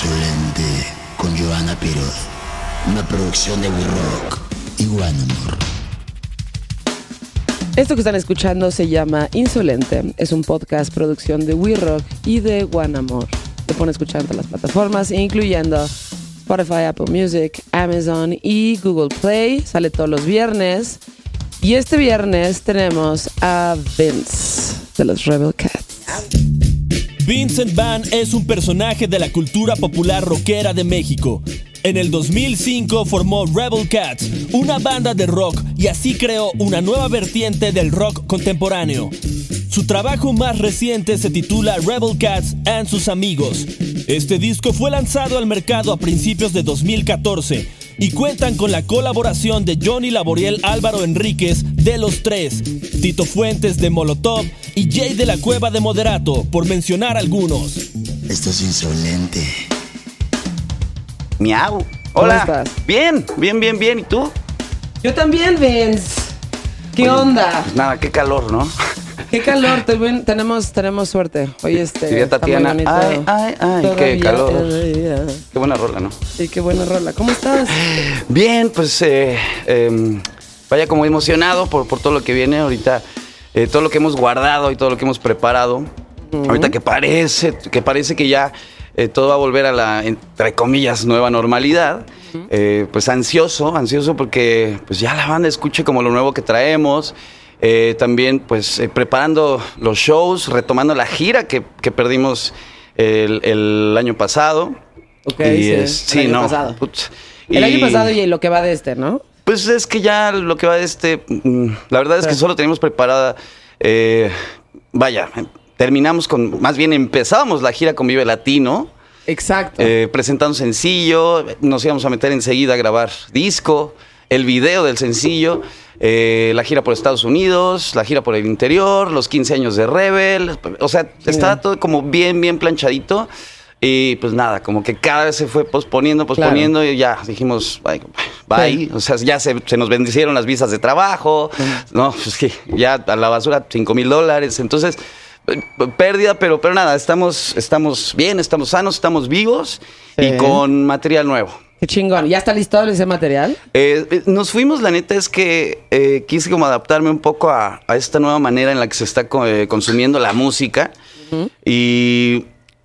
Insolente con Joana Piroz. Una producción de We Rock y One Amor. Esto que están escuchando se llama Insolente. Es un podcast producción de We Rock y de One Amor. Te pone todas las plataformas, incluyendo Spotify, Apple Music, Amazon y Google Play. Sale todos los viernes. Y este viernes tenemos a Vince de los Rebel Cats. Vincent Van es un personaje de la cultura popular rockera de México. En el 2005 formó Rebel Cats, una banda de rock, y así creó una nueva vertiente del rock contemporáneo. Su trabajo más reciente se titula Rebel Cats and sus amigos. Este disco fue lanzado al mercado a principios de 2014 y cuentan con la colaboración de Johnny Laboriel Álvaro Enríquez de Los Tres, Tito Fuentes de Molotov y Jay de la Cueva de Moderato, por mencionar algunos. Esto es insolente. Miau. Hola. ¿Cómo estás? Bien, bien, bien, bien. ¿Y tú? Yo también, Vince. ¿Qué Oye, onda? Pues nada, qué calor, ¿no? Qué calor, tenemos, tenemos suerte. Hoy este. Diría está muy Tatiana, bonito. ay, ay, ay, qué calor. Qué buena rola, ¿no? Sí, qué buena rola. ¿Cómo estás? Bien, pues eh, em, vaya como emocionado por, por todo lo que viene ahorita, eh, todo lo que hemos guardado y todo lo que hemos preparado. Ahorita que parece, que parece que ya eh, todo va a volver a la, entre comillas, nueva normalidad. Eh, pues ansioso, ansioso porque pues ya la banda escuche como lo nuevo que traemos. También pues preparando los shows, retomando la gira que, que perdimos el, el año pasado. Ok, Y sí, es- el sí, año no. pasado. putz. El año pasado y lo que va de este, ¿no? Pues es que ya lo que va de este, mm, la verdad es que solo teníamos preparada, eh, vaya, terminamos con, más bien empezamos la gira con Vive Latino, Exacto. eh, presentando sencillo, nos íbamos a meter enseguida a grabar disco, el video del sencillo, eh, la gira por Estados Unidos, la gira por el interior, los 15 años de Rebel, o sea, estaba todo como bien, bien planchadito. Y pues nada, como que cada vez se fue posponiendo, posponiendo y ya dijimos, bye, bye. Sí. O sea, ya se, se nos bendicieron las visas de trabajo, no, pues que ya a la basura 5 mil dólares. Entonces, eh, pérdida, pero, pero nada, estamos, estamos bien, estamos sanos, estamos vivos Sí. y con material nuevo. Qué chingón. ¿Ya está listo ese material? Eh, eh, nos fuimos, la neta es que eh, quise como adaptarme un poco a, a esta nueva manera en la que se está co- consumiendo la música. y,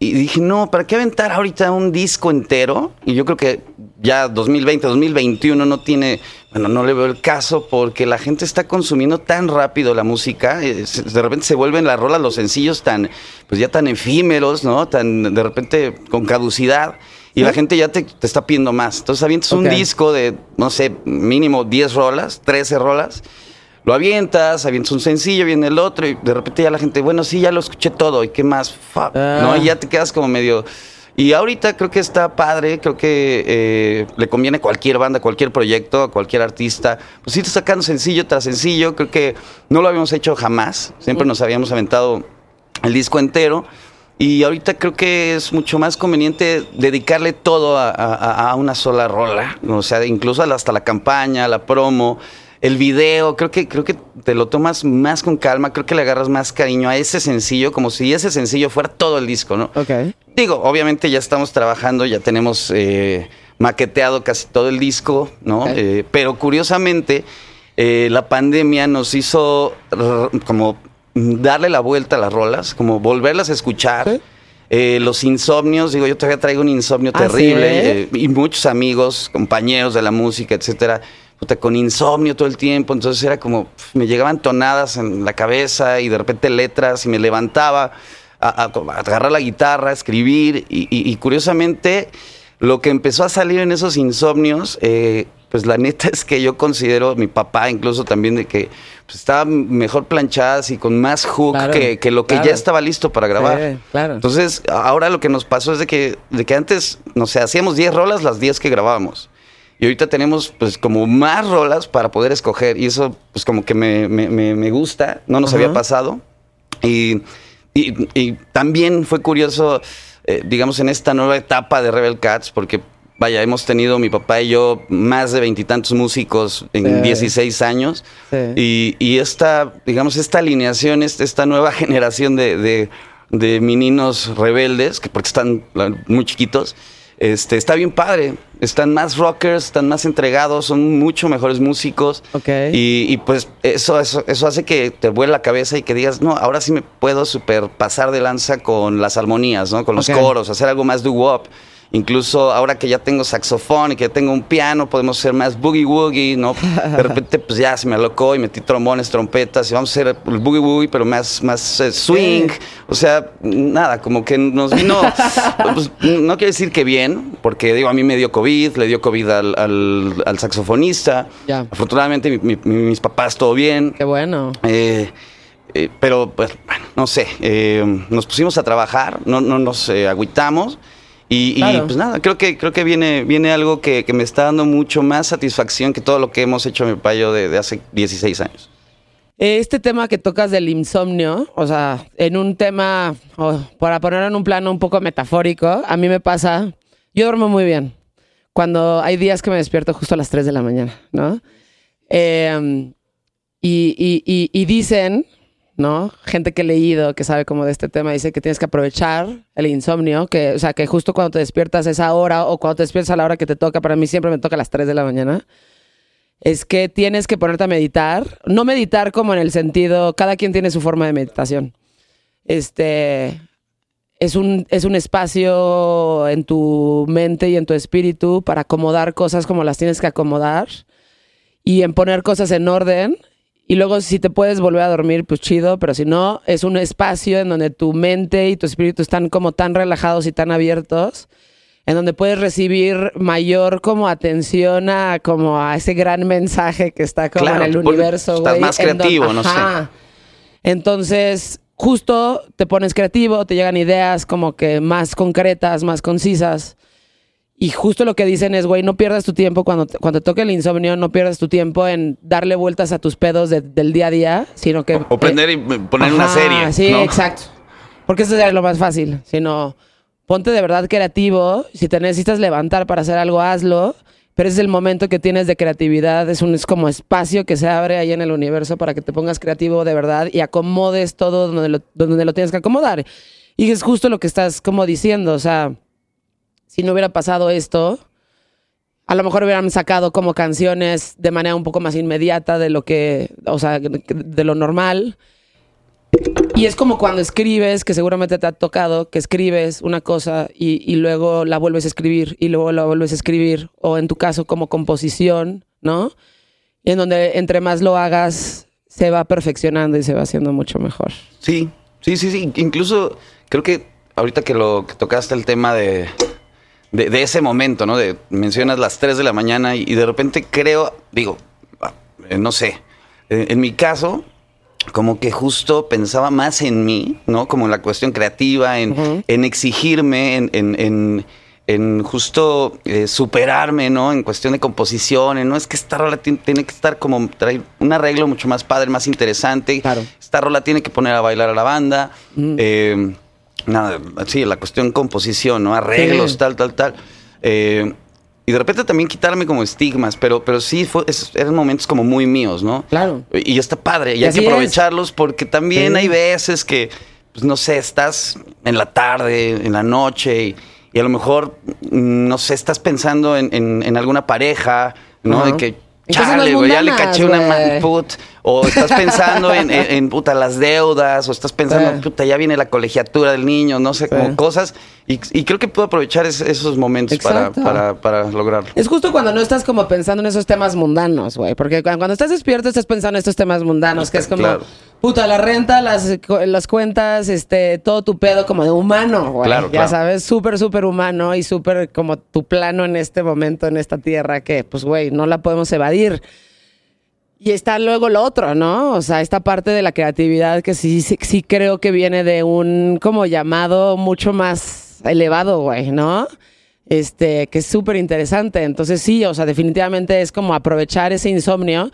y dije, no, ¿para qué aventar ahorita un disco entero? Y yo creo que ya 2020, 2021 no tiene, bueno, no le veo el caso porque la gente está consumiendo tan rápido la música. eh, de repente se vuelven las rolas, los sencillos tan, pues ya tan efímeros, ¿no? Tan de repente con caducidad. Y la gente ya te, te está pidiendo más. Entonces avientas un Ok. disco de, no sé, mínimo 10 rolas, 13 rolas. Lo avientas, avientas un sencillo, viene el otro y de repente ya la gente, bueno, sí, ya lo escuché todo y qué más, Fuck, Ah. ¿no? Y ya te quedas como medio... Y ahorita creo que está padre, creo que eh, le conviene a cualquier banda, a cualquier proyecto, a cualquier artista. Pues ir sacando sencillo tras sencillo, creo que no lo habíamos hecho jamás, siempre nos habíamos aventado el disco entero. Y ahorita creo que es mucho más conveniente dedicarle todo a, a- a una sola rola. O sea, incluso hasta la campaña, la promo, el video. Creo que, creo que te lo tomas más con calma. Creo que le agarras más cariño a ese sencillo, como si ese sencillo fuera todo el disco, ¿no? Ok. Digo, obviamente ya estamos trabajando, ya tenemos eh, maqueteado casi todo el disco, ¿no? Eh, pero curiosamente, eh, la pandemia nos hizo como darle la vuelta a las rolas, como volverlas a escuchar. Eh, los insomnios, digo, yo todavía traigo un insomnio ¿Ah, terrible sí? eh, y muchos amigos, compañeros de la música, etcétera, puta, con insomnio todo el tiempo. Entonces era como, me llegaban tonadas en la cabeza y de repente letras y me levantaba a, a- a agarrar la guitarra, a escribir y, y- y curiosamente lo que empezó a salir en esos insomnios, eh, pues la neta es que yo considero, mi papá incluso también, de que pues, estaban mejor planchadas y con más hook Claro, que, que lo que claro. ya estaba listo para grabar. Sí, claro. Entonces, ahora lo que nos pasó es de que, de que antes, no sé, hacíamos 10 rolas las 10 que grabábamos. Y ahorita tenemos pues como más rolas para poder escoger. Y eso pues como que me, me- me- me gusta. No nos Ajá. había pasado. Y, y- y también fue curioso, eh, digamos, en esta nueva etapa de Rebel Cats, porque vaya, hemos tenido mi papá y yo más de veintitantos músicos en Sí. 16 años. Sí. Y, y esta, digamos, esta alineación, este- esta nueva generación de, de, de meninos rebeldes, que porque están muy chiquitos, Este, está bien padre. Están más rockers, están más entregados, son mucho mejores músicos. Ok. Y, y, pues eso, eso, eso hace que te vuele la cabeza y que digas, no, ahora sí me puedo super pasar de lanza con las armonías, ¿no? Con los coros, hacer algo más doo-wop. Incluso ahora que ya tengo saxofón y que tengo un piano, podemos hacer más boogie woogie, ¿no? De repente, pues ya se me alocó y metí trombones, trompetas y vamos a hacer el boogie woogie, pero más, más eh, swing. O sea, nada, como que nos vino. pues, no quiero decir que bien, porque digo, a mí me dio COVID, le dio COVID al, al- al saxofonista. Ya. Afortunadamente, mi- mi- mis papás todo bien. Qué bueno. Eh, eh, pero, pues, bueno, no sé, eh, nos pusimos a trabajar, no, no nos agüitamos. Y, pues nada, creo que, creo que viene, viene algo que, que me está dando mucho más satisfacción que todo lo que hemos hecho mi payo de, de hace 16 años. Este tema que tocas del insomnio, o sea, en un tema, para ponerlo en un plano un poco metafórico, a mí me pasa, yo duermo muy bien. Cuando hay días que me despierto justo a las 3 de la mañana, ¿no? Eh, y, y- y- y dicen, ¿no? Gente que he leído, que sabe como de este tema, dice que tienes que aprovechar el insomnio, que, o sea, que justo cuando te despiertas esa hora o cuando te despiertas a la hora que te toca, para mí siempre me toca a las 3 de la mañana es que tienes que ponerte a meditar. No meditar como en el sentido, cada quien tiene su forma de meditación. Este es un, es un espacio en tu mente y en tu espíritu para acomodar cosas como las tienes que acomodar y en poner cosas en orden. Y luego si te puedes volver a dormir, pues chido, pero si no, es un espacio en donde tu mente y tu espíritu están como tan relajados y tan abiertos en donde puedes recibir mayor como atención a como a ese gran mensaje que está como Claro, en el universo, estás más creativo, no sé. Entonces, justo te pones creativo, te llegan ideas como que más concretas, más concisas. Y justo lo que dicen es, güey, no pierdas tu tiempo cuando te, cuando te toque el insomnio, no pierdas tu tiempo en darle vueltas a tus pedos de- del día a día, sino que... O prender y poner una serie. Sí, ¿no? exacto. Porque eso es lo más fácil. Sino ponte de verdad creativo. Si te necesitas levantar para hacer algo, hazlo. Pero ese es el momento que tienes de creatividad. Es un es como espacio que se abre ahí en el universo para que te pongas creativo de verdad y acomodes todo donde lo, donde lo tienes que acomodar. Y es justo lo que estás como diciendo. O sea, si no hubiera pasado esto, a lo mejor hubieran sacado como canciones de manera un poco más inmediata de lo que, o sea, de lo normal. Y es como cuando escribes, que seguramente te ha tocado, que escribes una cosa y, luego la vuelves a escribir y luego la vuelves a escribir, o en tu caso como composición, ¿no? Y en donde entre más lo hagas, se va perfeccionando y se va haciendo mucho mejor. Sí, sí, sí, sí. Incluso creo que ahorita que lo que tocaste el tema de, de, de ese momento, ¿no? De mencionas las 3 de la mañana y, y de repente creo, digo, ah, eh, no sé, eh, en mi caso, como que justo pensaba más en mí, ¿no? Como en la cuestión creativa, en, en exigirme, en, en, en, en justo eh, superarme, ¿no? En cuestión de composición, en, no es que esta rola ti- tiene que estar como, traer un arreglo mucho más padre, más interesante. Claro. Esta rola tiene que poner a bailar a la banda. Eh, nada, sí, la cuestión composición, ¿no? Arreglos, Sí. tal, tal, tal. Eh, y de repente también quitarme como estigmas, pero, pero sí fue, es- eran momentos como muy míos, ¿no? Claro. Y está padre, y, Y hay que es. aprovecharlos porque también Sí. hay veces que, pues no sé, estás en la tarde, en la noche, y, y a lo mejor, mm, no sé, estás pensando en, en- en alguna pareja, ¿no? De que, En cosas chale, güey, ya le caché una güey. man put. O estás pensando en, en- en, puta, las deudas, o estás pensando, puta, ya viene la colegiatura del niño, no sé, Sí. como cosas. Y, y creo que puedo aprovechar es- esos momentos para, para, para lograrlo. Es justo cuando no estás como pensando en esos temas mundanos, güey. Porque cu- cuando estás despierto estás pensando en estos temas mundanos, que es como, Claro. Puta, la renta, las, las cuentas, este, todo tu pedo como de humano, güey. Claro, ya claro. sabes, súper, súper humano y súper como tu plano en este momento, en esta tierra, que, pues, güey, no la podemos evadir. Y está luego lo otro, ¿no? O sea, esta parte de la creatividad que sí, sí, sí creo que viene de un como llamado mucho más elevado, güey, ¿no? Este, que es súper interesante. Entonces sí, o sea, definitivamente es como aprovechar ese insomnio.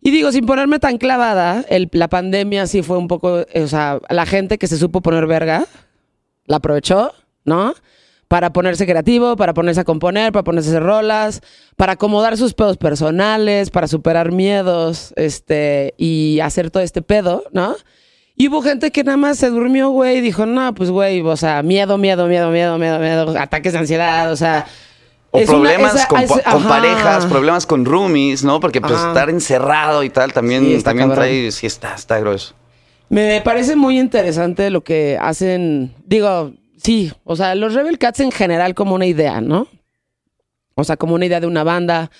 Y digo, sin ponerme tan clavada, el- la pandemia sí fue un poco, eh, o sea, la gente que se supo poner verga, la aprovechó, ¿no? Para ponerse creativo, para ponerse a componer, para ponerse a hacer rolas, para acomodar sus pedos personales, para superar miedos, este, y hacer todo este pedo, ¿no? Y hubo gente que nada más se durmió, güey, y dijo, no, pues, güey, o sea, miedo, miedo, miedo, miedo, miedo, miedo, ataques de ansiedad, o sea... O es una- problemas esa- con, es- con ajá. parejas, problemas con roomies, ¿no? Porque pues Ajá. estar encerrado y tal también, Sí, también cabrón. trae, sí está, está grueso. Me parece muy interesante lo que hacen. Digo, sí, o sea, los Rebel Cats en general como una idea, ¿no? O sea, como una idea de una banda,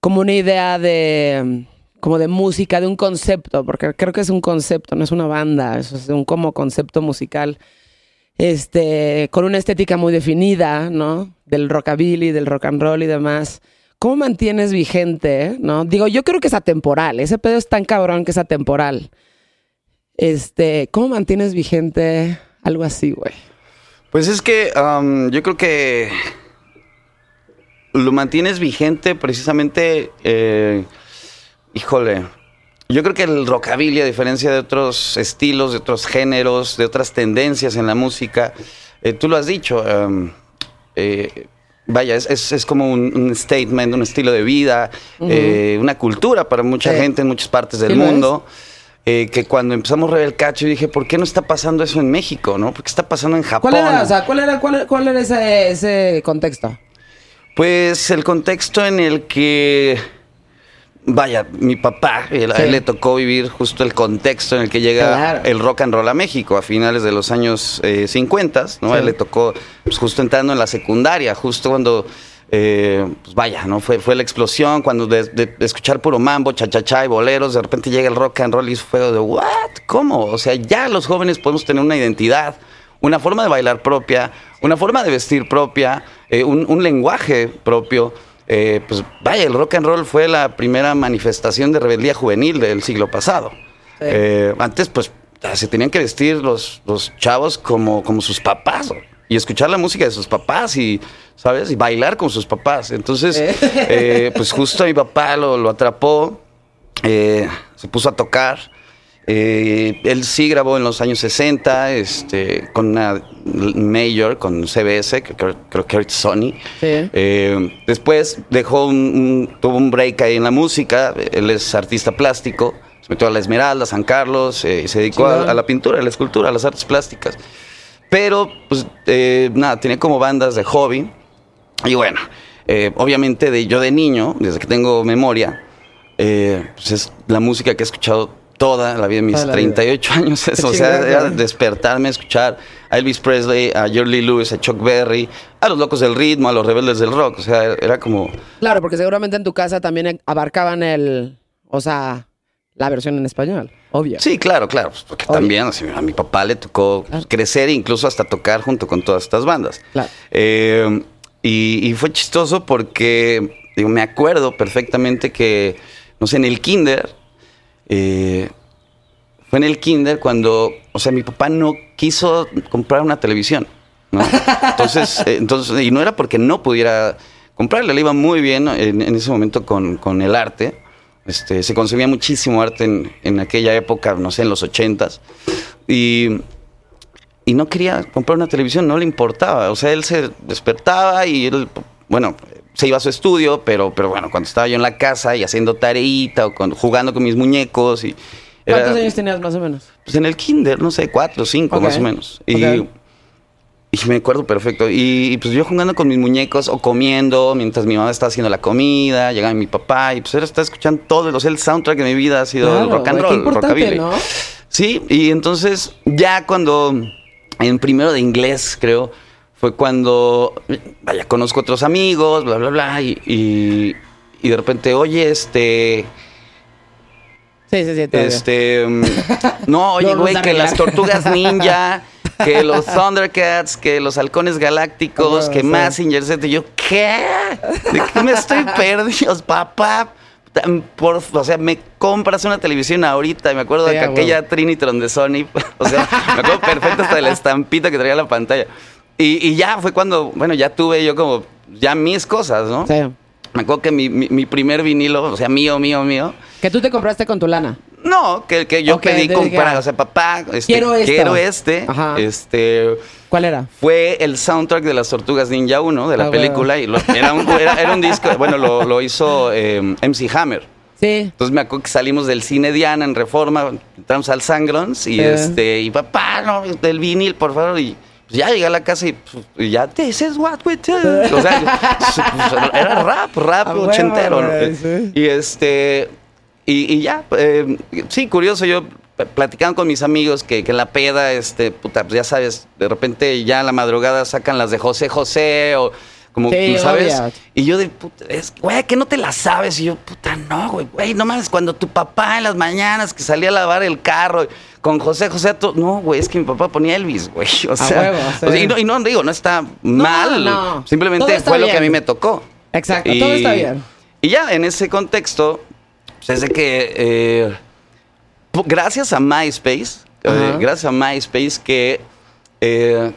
como una idea de como de música, de un concepto, porque creo que es un concepto, no es una banda, es un como concepto musical. Este, con una estética muy definida, ¿no? Del rockabilly, del rock and roll y demás. ¿Cómo mantienes vigente, no? Digo, yo creo que es atemporal. Ese pedo es tan cabrón que es atemporal. Este, ¿cómo mantienes vigente algo así, güey? Pues es que am, yo creo que lo mantienes vigente precisamente, eh, híjole, yo creo que el rockabilly, a diferencia de otros estilos, de otros géneros, de otras tendencias en la música, eh, tú lo has dicho, am, eh, vaya, es, es- es como un, un statement, un estilo de vida, eh, una cultura para mucha gente en muchas partes del mundo. eh, que cuando empezamos Rebel Cacho, yo dije, ¿por qué no está pasando eso en México? ¿no? ¿Por qué está pasando en Japón? ¿Cuál era, o sea, cuál era, cuál, cuál era ese, ese contexto? Pues el contexto en el que, vaya, mi papá, él- Sí. él le tocó vivir justo el contexto en el que llega Claro. el rock and roll a México a finales de los años eh, 50, ¿no? Sí. A él le tocó pues, justo entrando en la secundaria, justo cuando, eh, pues vaya, ¿no? Fue, fue la explosión, cuando de, de- de escuchar puro mambo, cha-cha-cha y boleros, de repente llega el rock and roll y fue de, ¿what? ¿Cómo? O sea, ya los jóvenes podemos tener una identidad, una forma de bailar propia, una forma de vestir propia, eh, un, un lenguaje propio. Eh, pues vaya, el rock and roll fue la primera manifestación de rebeldía juvenil del siglo pasado. Sí. Eh, antes, pues, se tenían que vestir los, los chavos como, como sus papás y escuchar la música de sus papás y, ¿sabes? Y bailar con sus papás. Entonces, eh, pues justo mi papá lo, lo atrapó, se puso a tocar. Eh, él sí grabó en los años 60 este, con una major, con CBS, que creo, creo que es Sony. Sí. Eh, después dejó un, un- tuvo un break ahí en la música. Él es artista plástico. Se metió a la Esmeralda, San Carlos, eh, y se dedicó a, a la pintura, a la escultura, a las artes plásticas. Pero, pues, eh, nada, tenía como bandas de hobby. Y bueno, obviamente de, yo de niño, desde que tengo memoria, pues es la música que he escuchado toda la vida, mis la vida. 38 años. Qué Eso, o sea, era despertarme escuchar a Elvis Presley, a Jerry Lewis, a Chuck Berry, a los locos del ritmo, a los rebeldes del rock. O sea, era como... Claro, porque seguramente en tu casa también abarcaban el, o sea, la versión en español, obvio. Sí, claro, claro, pues, porque Obvio. también así, a mi papá le tocó Claro. crecer e incluso hasta tocar junto con todas estas bandas. Claro. Eh, y, y fue chistoso porque digo, me acuerdo perfectamente que, no sé, en el kinder, eh, fue en el kinder cuando, o sea, mi papá no quiso comprar una televisión, ¿no? Entonces, eh, entonces y no era porque no pudiera comprarle, le iba muy bien en, en ese momento con, con el arte. Este, se consumía muchísimo arte en, en aquella época, no sé, en los ochentas. Y, y no quería comprar una televisión, no le importaba. O sea, él se despertaba y él, bueno, se iba a su estudio, pero, pero bueno, cuando estaba yo en la casa y haciendo tareita o con- jugando con mis muñecos y... era- ¿Cuántos años tenías más o menos? pues en el kinder, no sé, cuatro, cinco Ok. más o menos. Y, y me acuerdo perfecto. Y, y, pues yo jugando con mis muñecos o comiendo mientras mi mamá estaba haciendo la comida, llegaba mi papá y pues él estaba escuchando todo. O sea, el soundtrack de mi vida ha sido el rock and qué roll, importante, rockabilly. ¿no? Sí, y entonces ya cuando en primero de inglés, creo, fue cuando, vaya, conozco otros amigos, bla, bla, bla, y, y, y de repente, oye, este... Sí, sí, sí. Este. mm, No, oye, güey, que las tortugas ninja, que los Thundercats, que los halcones galácticos, que sí. Massinger Z. Y yo, ¿qué? ¿De qué me estoy perdiendo, papá? Por, o sea, me compras una televisión ahorita. Me acuerdo de que aquella. Trinitron de Sony. O sea, me acuerdo perfecto hasta de la estampita que traía la pantalla. Y, y ya fue cuando, bueno, ya tuve yo como, ya mis cosas, ¿no? Sí. Me acuerdo que mi, mi- mi primer vinilo, o sea, mío, mío, mío. Que tú te compraste con tu lana. No, que, que yo pedí comprar, dije, o sea, papá, este, quiero esto. este, Ajá. este, ¿Cuál era? fue el soundtrack de las Tortugas Ninja 1, de la Ah, película, y lo- era, un, era, era un disco, bueno, lo, lo hizo eh, MC Hammer. Sí. Entonces me acuerdo que salimos del cine Diana en Reforma, entramos al Sangrons y Sí. este, y papá, no, del vinil, por favor, y pues, ya llegué a la casa y, pues, y ya, this is what we do. O sea, pues, era rap, rap A huevo, ochentero. ¿no? güey, sí. Y este, y, y ya, eh, sí, curioso, yo platicando con mis amigos que, que la peda, este, puta, pues ya sabes, de repente ya a la madrugada sacan las de José José o como, Sí, ¿sabes? Y yo de, puta, es, güey, que no te la sabes. Y yo, puta, no, güey, güey, no mames, cuando tu papá en las mañanas que salía a lavar el carro con José José, no, güey, es que mi papá ponía Elvis, güey. O sea, huevo, sí. o sea, y, no, y no digo, no está mal, no. Todo simplemente fue lo que a mí me tocó. Exacto, todo está bien. Y ya en ese contexto, pues es de que eh, gracias a MySpace, eh, gracias a MySpace que eh,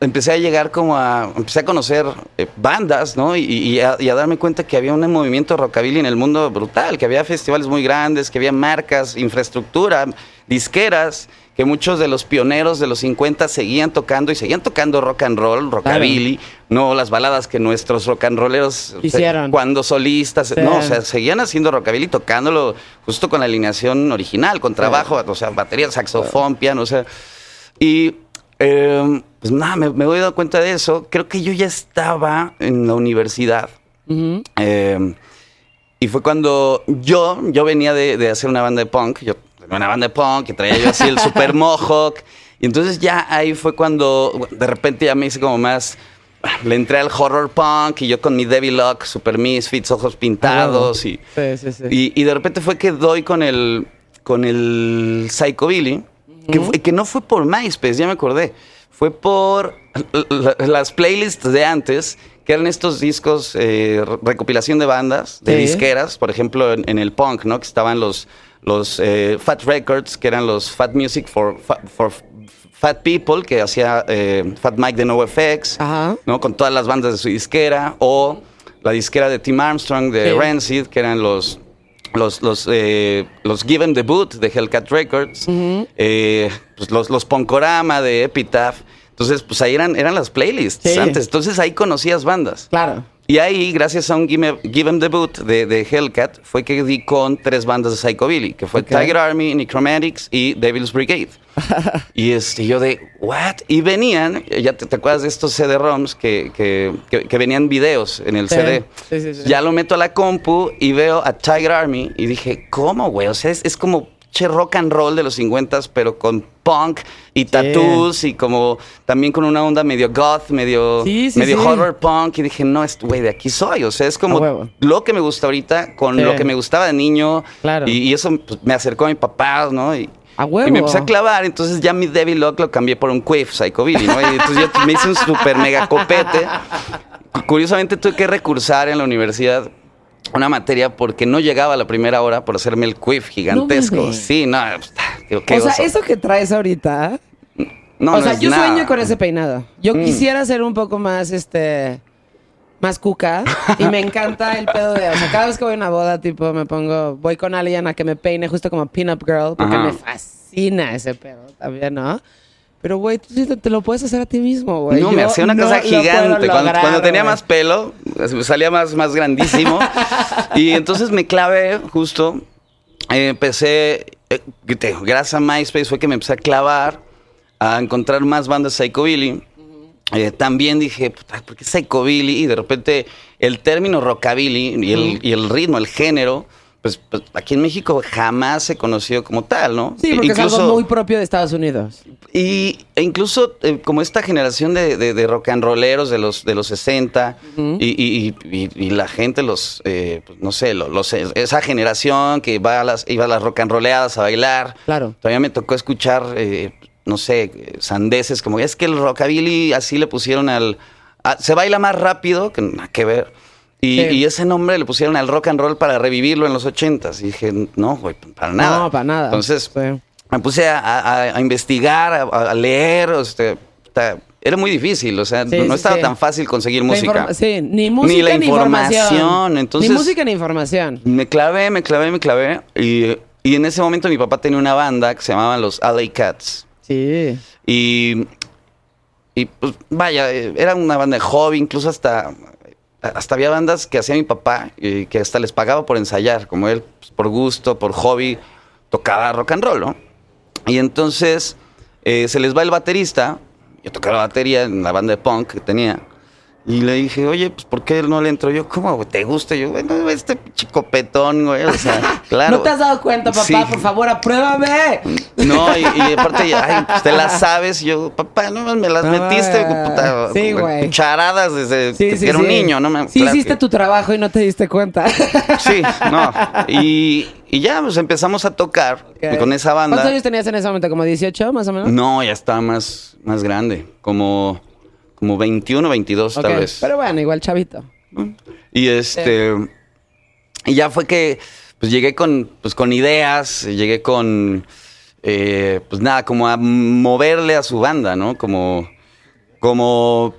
empecé a llegar como a, empecé a conocer eh, bandas, ¿no? Y, y a, y a darme cuenta que había un movimiento rockabilly en el mundo brutal, que había festivales muy grandes, que había marcas, infraestructura, disqueras, que muchos de los pioneros de los 50 seguían tocando y seguían tocando rock and roll, rockabilly, no las baladas que nuestros rock and rolleros Hicieron. cuando solistas, Sí. no, o sea, seguían haciendo rockabilly tocándolo justo con la alineación original, con trabajo, o sea, batería, saxofón, piano, o sea, y eh, pues nada, me, me doy cuenta de eso. Creo que yo ya estaba en la universidad. Ujú. Eh, y fue cuando yo, yo venía de, de hacer una banda de punk, yo tenía una banda de punk, que traía yo así el super mohawk. Y entonces ya ahí fue cuando de repente ya me hice como más, le entré al horror punk y yo con mi Debbie Lock, super misfits, ojos pintados y, Sí, sí, sí. y, y de repente fue que doy con el, con el Psychobilly, que, fue- que no fue por MySpace, ya me acordé. Fue por la- las playlists de antes, que eran estos discos, eh, re- recopilación de bandas, de Sí. disqueras, por ejemplo, en, en el punk, ¿no? Que estaban los, los eh, Fat Records, que eran los Fat Music for, for Fat People, que hacía eh, Fat Mike de NoFX. ¿no? Con todas las bandas de su disquera, o la disquera de Tim Armstrong, de Sí. Rancid, que eran los los los eh, los Give 'em the Boot de Hellcat Records, eh, pues los los Ponkorama de Epitaph. Entonces, pues ahí eran eran las playlists Sí. antes. Entonces ahí conocías bandas. Claro. Y ahí, gracias a un Give 'em, Give 'em the Boot de, de Hellcat, fue que di con tres bandas de Psychobilly, que fue. Tiger Army, Necromantics y Devil's Brigade. y este, yo de, ¿what? Y venían, ya te, te acuerdas de estos CD-ROMs que, que, que- que venían videos en el Sí. CD. Sí, sí, sí. Ya lo meto a la compu y veo a Tiger Army y dije, ¿cómo, güey? O sea, es, es como che rock and roll de los 50 pero con punk y tattoos y como también con una onda medio goth, medio, Sí, sí, medio sí. horror punk. Y dije, no, es- güey, de aquí soy. O sea, es como lo que me gusta ahorita con Sí. lo que me gustaba de niño. Claro. Y, y eso pues, me acercó a mi papá, ¿no? Y, A huevo. y me empecé a clavar, entonces ya mi Devil Lock lo cambié por un Quiff Psychobilly, ¿no? Y entonces yo me hice un super mega copete. Curiosamente tuve que recursar en la universidad una materia porque no llegaba a la primera hora por hacerme el Quiff gigantesco. sí, no, qué, o sea, eso que traes ahorita. No, o no sea, es yo nada. sueño con ese peinado. Yo Mm. quisiera ser un poco más, este, más cuca. Y me encanta el pedo de, o sea, cada vez que voy a una boda, tipo, me pongo, voy con alguien a que me peine justo como pin-up girl, porque Ajá. me fascina ese pedo también, ¿no? Pero, güey, tú sí te, lo puedes hacer a ti mismo, güey. No, Yo me hacía una no cosa gigante. Cuando, lograr, cuando tenía más pelo, salía más, más grandísimo. y entonces me clavé justo. eh, empecé, eh, gracias a MySpace fue que me empecé a clavar, a encontrar más bandas Psychobilly. Eh, también dije, puta, ¿por qué Psychobilly? Y de repente el término rockabilly y el, y el ritmo, el género, pues, pues, aquí en México jamás se conoció como tal, ¿no? Sí, porque es algo muy propio de Estados Unidos. y e incluso eh, como esta generación de, de, de rock and rolleros de los, de los 60 y, y- y- y la gente, los, eh, pues, no sé, lo- los, esa generación que va a las, iba a las rock and rolleadas a bailar. Claro. Todavía me tocó escuchar, eh, no sé, sandeces, como es que el rockabilly así le pusieron al... a- se baila más rápido, que nada que ver. Y, Sí. y ese nombre le pusieron al rock and roll para revivirlo en los 80s. Y dije, no, güey, para nada. No, para nada. Entonces, Sí. me puse a, a- a investigar, a, a leer, este, era muy difícil, o sea, Sí, no estaba tan fácil conseguir La música. sí, ni música la ni información, información. entonces- Ni música ni información. Me clavé, me clavé, me clavé, y, y en ese momento mi papá tenía una banda que se llamaban los LA Cats, Sí. y, y pues vaya, era una banda de hobby, incluso hasta hasta había bandas que hacía mi papá y que hasta les pagaba por ensayar, como él, pues, por gusto, por hobby, tocaba rock and roll, ¿no? Y entonces eh, se les va el baterista, yo tocaba la batería en la banda de punk que tenía. Y le dije, oye, pues ¿por qué no le entro? Yo, ¿cómo güey? te gusta? Yo, bueno, este chico petón, güey. O sea, claro. ¿No te has dado cuenta, papá? Sí. Por favor, apruébame. No, y, y aparte, ay, pues, te las sabes. Y yo, papá, no me las Ah, metiste, puta, sí, güey. cucharadas desde Sí, que sí, era un niño, ¿no? me- Sí, claro hiciste que- tu trabajo y no te diste cuenta. Sí, no. Y, y ya, pues empezamos a tocar con esa banda. ¿Cuántos años tenías en ese momento? ¿Como 18 más o menos? No, ya estaba más, más grande, como, como 21, 22 Ok, tal vez. Pero bueno, igual chavito. Y este. Y ya fue que pues llegué con, pues, con ideas, llegué con. eh, pues nada, como a moverle a su banda, ¿no? Como. Como.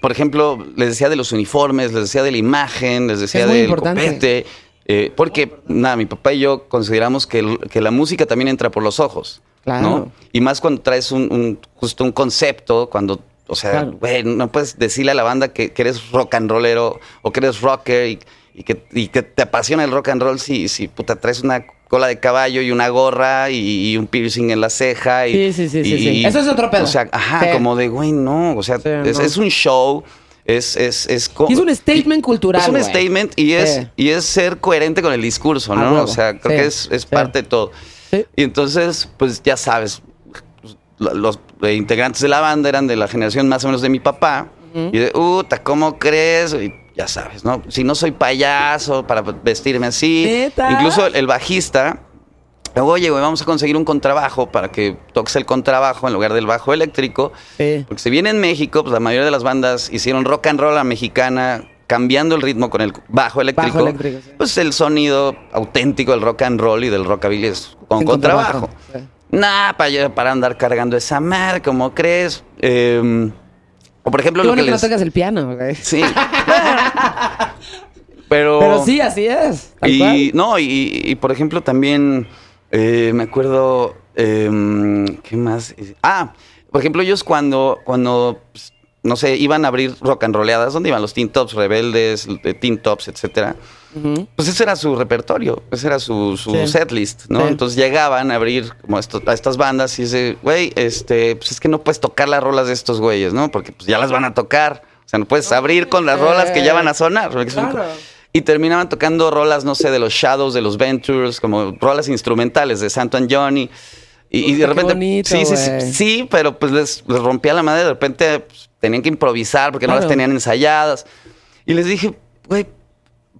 por- ejemplo, les decía de los uniformes, les decía de la imagen, les decía del importante. copete. eh, porque, nada, mi papá y yo consideramos que, que la música también entra por los ojos. Claro. ¿no? Y más cuando traes un, un- justo un concepto, cuando, o sea, Claro. güey, no puedes decirle a la banda que, que eres rock and rollero o que eres rocker y, y que, y que te apasiona el rock and roll si, si puta, traes una cola de caballo y una gorra y, y un piercing en la ceja. Y, Sí, sí, sí, sí. Eso es otro pedo. O sea, ajá, Sí. como de, güey, no, o sea, Sí, es, no. es un show, es... es, es, Y es un statement cultural, Es un statement y es, y es ser coherente con el discurso, ¿no? O sea, creo que es, es parte de todo. Y entonces, pues ya sabes, los eh, integrantes de la banda eran de la generación más o menos de mi papá. Y de, puta, ¿cómo crees? Y ya sabes, ¿no? Si no soy payaso para vestirme así. ¿Neta? Incluso el, el bajista, oye, güey, vamos a conseguir un contrabajo para que toques el contrabajo en lugar del bajo eléctrico. Sí. Porque si bien en México, pues la mayoría de las bandas hicieron rock and roll a la mexicana, cambiando el ritmo con el bajo eléctrico. Bajo eléctrico, sí. Pues el sonido auténtico del rock and roll y del rockabilly es con Sin contrabajo. Sí. Nah, para, para andar cargando esa madre, ¿cómo crees? Eh, o por ejemplo, Qué lo que que no tocas el piano, güey. Sí. Pero... Pero sí, así es. tal Y cual. no, y, y, por ejemplo también eh, me acuerdo em, ¿qué más? Ah, por ejemplo, ellos cuando, cuando pues, no sé, iban a abrir rock and rolleadas, ¿dónde iban? Los Teen Tops, Rebeldes, de Teen Tops, etcétera. Pues ese era su repertorio, ese era su, su Sí. setlist, ¿no? Sí. Entonces llegaban a abrir como esto- a estas bandas y dice, güey, este, pues es que no puedes tocar las rolas de estos güeyes, ¿no? Porque pues ya las van a tocar. O sea, no puedes abrir con las rolas que ya van a sonar. Y terminaban tocando rolas, no sé, de los Shadows, de los Ventures, como rolas instrumentales de Santo and Johnny. Y, y de repente. bonito, sí, sí, sí, sí, pero pues les, les rompía la madre. De repente pues, tenían que improvisar porque no las tenían ensayadas. Y les dije, güey,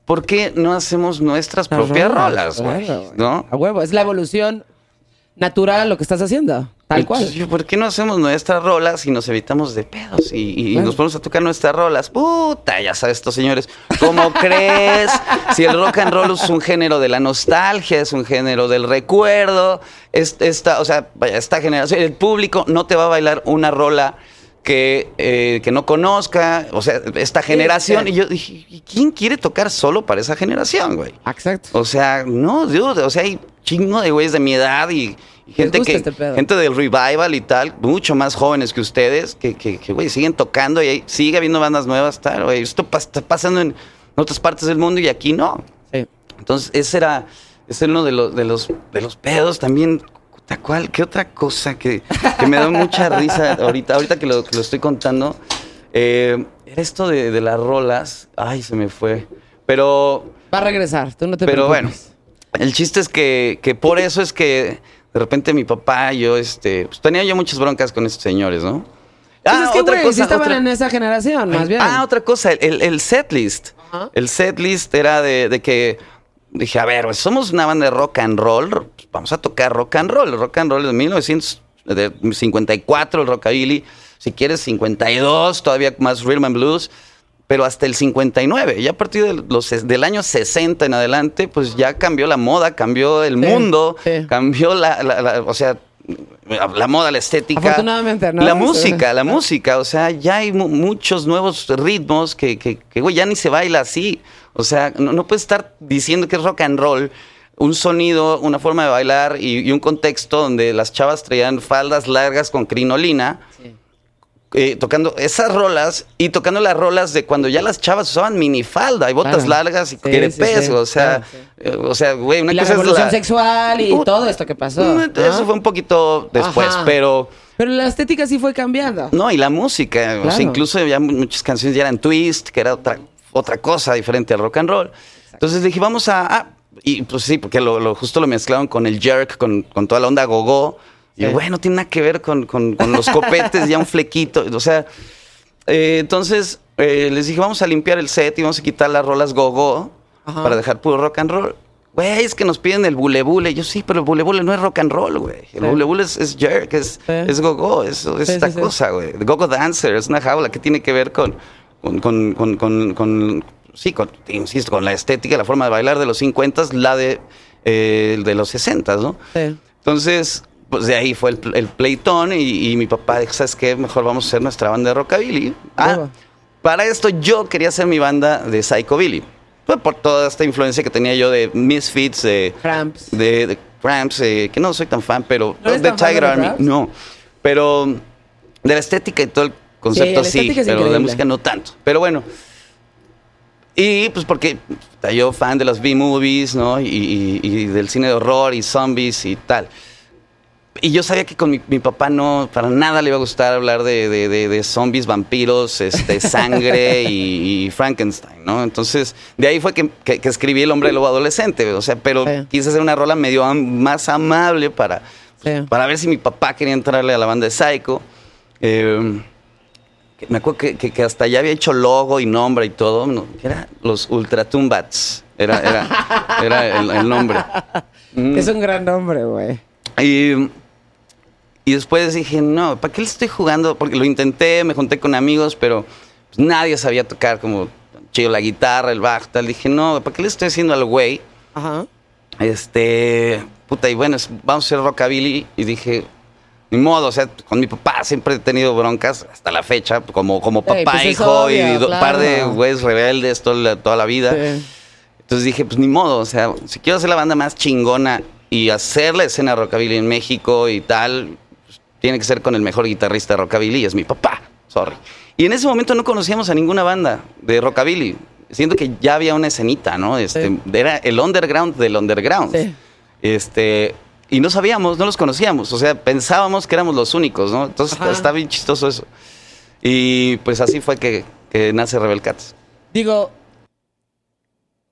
¿por qué no hacemos nuestras Las propias rolas, güey? claro. ¿No? A huevo. Es la evolución natural a lo que estás haciendo. Tal cual. ¿Por qué no hacemos nuestras rolas y nos evitamos de pedos? Y, y nos ponemos a tocar nuestras rolas. Puta, ya sabes, estos señores. ¿Cómo crees? Si el rock and roll es un género de la nostalgia, es un género del recuerdo. Es- Esta, o sea, vaya, esta generación, el público no te va a bailar una rola que, eh, que no conozca. O sea, esta generación. sí. Y yo dije, ¿y quién quiere tocar solo para esa generación, güey? Exacto. O sea, no, dude, o sea, hay chingo de güeyes de mi edad y, y gente que este gente del revival y tal, mucho más jóvenes que ustedes, que, que, que, güey, siguen tocando y ahí sigue habiendo bandas nuevas, tal, güey. Esto pa- está pasando en otras partes del mundo y aquí no. Sí. Entonces, ese era, era uno de los, de los, de los pedos también. Puta, ¿Cuál? ¿Qué otra cosa que, que me da mucha risa ahorita, ahorita que lo, que lo estoy contando? Eh, era esto de, de las rolas. Ay, se me fue. Pero Va a regresar. Tú no te pero bueno, preocupes. el chiste es que, que por eso es que de repente mi papá, yo, este, pues tenía yo muchas broncas con estos señores, ¿no? Pues es que, güey, sí estaban otra- en esa generación, más bien. Ah, otra cosa, el, el setlist. El setlist era de, de que dije, a ver, pues, somos una banda de rock and roll, pues, vamos a tocar rock and roll. El rock and roll es de 1954, el rockabilly, si quieres 52, todavía más rhythm and blues, pero hasta el 59. Y a partir de los, del año 60 en adelante, pues ya cambió la moda, cambió el Sí, mundo, sí. cambió la, la- la- o sea, la moda, la estética. Afortunadamente, ¿no? La música, la música, o sea, ya hay mu- muchos nuevos ritmos que, que, ya ni se baila así. O sea, no, no puedes estar diciendo que es rock and roll, un sonido, una forma de bailar y, y un contexto donde las chavas traían faldas largas con crinolina, Sí. eh, tocando esas rolas y tocando las rolas de cuando ya las chavas usaban minifalda y botas Claro. largas y Sí, crepes, sí, o sea, claro, eh, o sea, güey, una Y la es revolución la- sexual y Uh, todo esto que pasó. Mm, Eso ¿no? fue un poquito después, Ajá. pero Pero la estética sí fue cambiando. no, y la música, o sea, incluso ya mu- muchas canciones ya eran twist, que era otra, otra cosa diferente al rock and roll. Entonces dije, vamos a... ah, y pues sí, porque lo, lo- justo lo mezclaron con el jerk, con, con toda la onda gogo. Y Sí. bueno, tiene nada que ver con, con- con los copetes, ya un flequito. O sea, eh, entonces eh, les dije, vamos a limpiar el set y vamos a quitar las rolas gogo para dejar puro rock and roll. Güey, es que nos piden el bule bule. Yo sí, pero el bule bule no es rock and roll, güey. El Sí. bule bule es, es jerk, es, Sí. es go-go, es, es Sí, esta sí, sí. cosa, güey. Go-Go Dancer es una jaula que tiene que ver con, con, con, con, con- con- sí, con, insisto, con la estética, la forma de bailar de los 50, la de, eh, de los 60, ¿no? Sí. Entonces, pues de ahí fue el, el playtón y, y mi papá dijo, ¿sabes qué? Mejor vamos a hacer nuestra banda de rockabilly. Ah, para esto yo quería hacer mi banda de psychobilly. Pues por toda esta influencia que tenía yo de Misfits, de, Cramps. de, de Cramps, eh, que no soy tan fan, pero ¿No de Tiger Army, no. Pero de la estética y todo el concepto la sí, pero de música no tanto. Pero bueno. Y pues porque yo fan de los B-movies, ¿no? Y, y- y del cine de horror y zombies y tal. Y yo sabía que con mi, mi papá no, para nada le iba a gustar hablar de, de- de- de zombies, vampiros, este, sangre y, y Frankenstein, ¿no? Entonces, de ahí fue que, que- que escribí El Hombre Lobo Adolescente, o sea, pero Sí. quise hacer una rola medio am- más amable para, Sí. para ver si mi papá quería entrarle a la banda de Psycho. Eh, me acuerdo que, que- que hasta ya había hecho logo y nombre y todo, ¿no? que era los Ultratumbats, era, era, era el, el nombre. Mm. Es un gran nombre, güey. Y, y después dije, no, ¿para qué le estoy jugando? Porque lo intenté, me junté con amigos, pero pues, nadie sabía tocar como chido la guitarra, el bajo, tal. Dije, no, ¿para qué le estoy haciendo al güey? Ajá. Este, puta, y bueno, es- vamos a hacer rockabilly. Y dije, ni modo, o sea, con mi papá siempre he tenido broncas hasta la fecha, como, como Ey, papá, pues es hijo obvio, y un par de güeyes rebeldes toda la, toda la vida. Sí. Entonces dije, pues ni modo, o sea, si quiero hacer la banda más chingona y hacer la escena rockabilly en México y tal, pues, tiene que ser con el mejor guitarrista de rockabilly, y es mi papá, sorry. Y en ese momento no conocíamos a ninguna banda de rockabilly. Siento que ya había una escenita, ¿no? Este, Sí. Era el underground del underground. Sí. Este, y no sabíamos, no los conocíamos. O sea, pensábamos que éramos los únicos, ¿no? Entonces Ajá. está bien chistoso eso. Y pues así fue que, que nace Rebel Cats. Digo,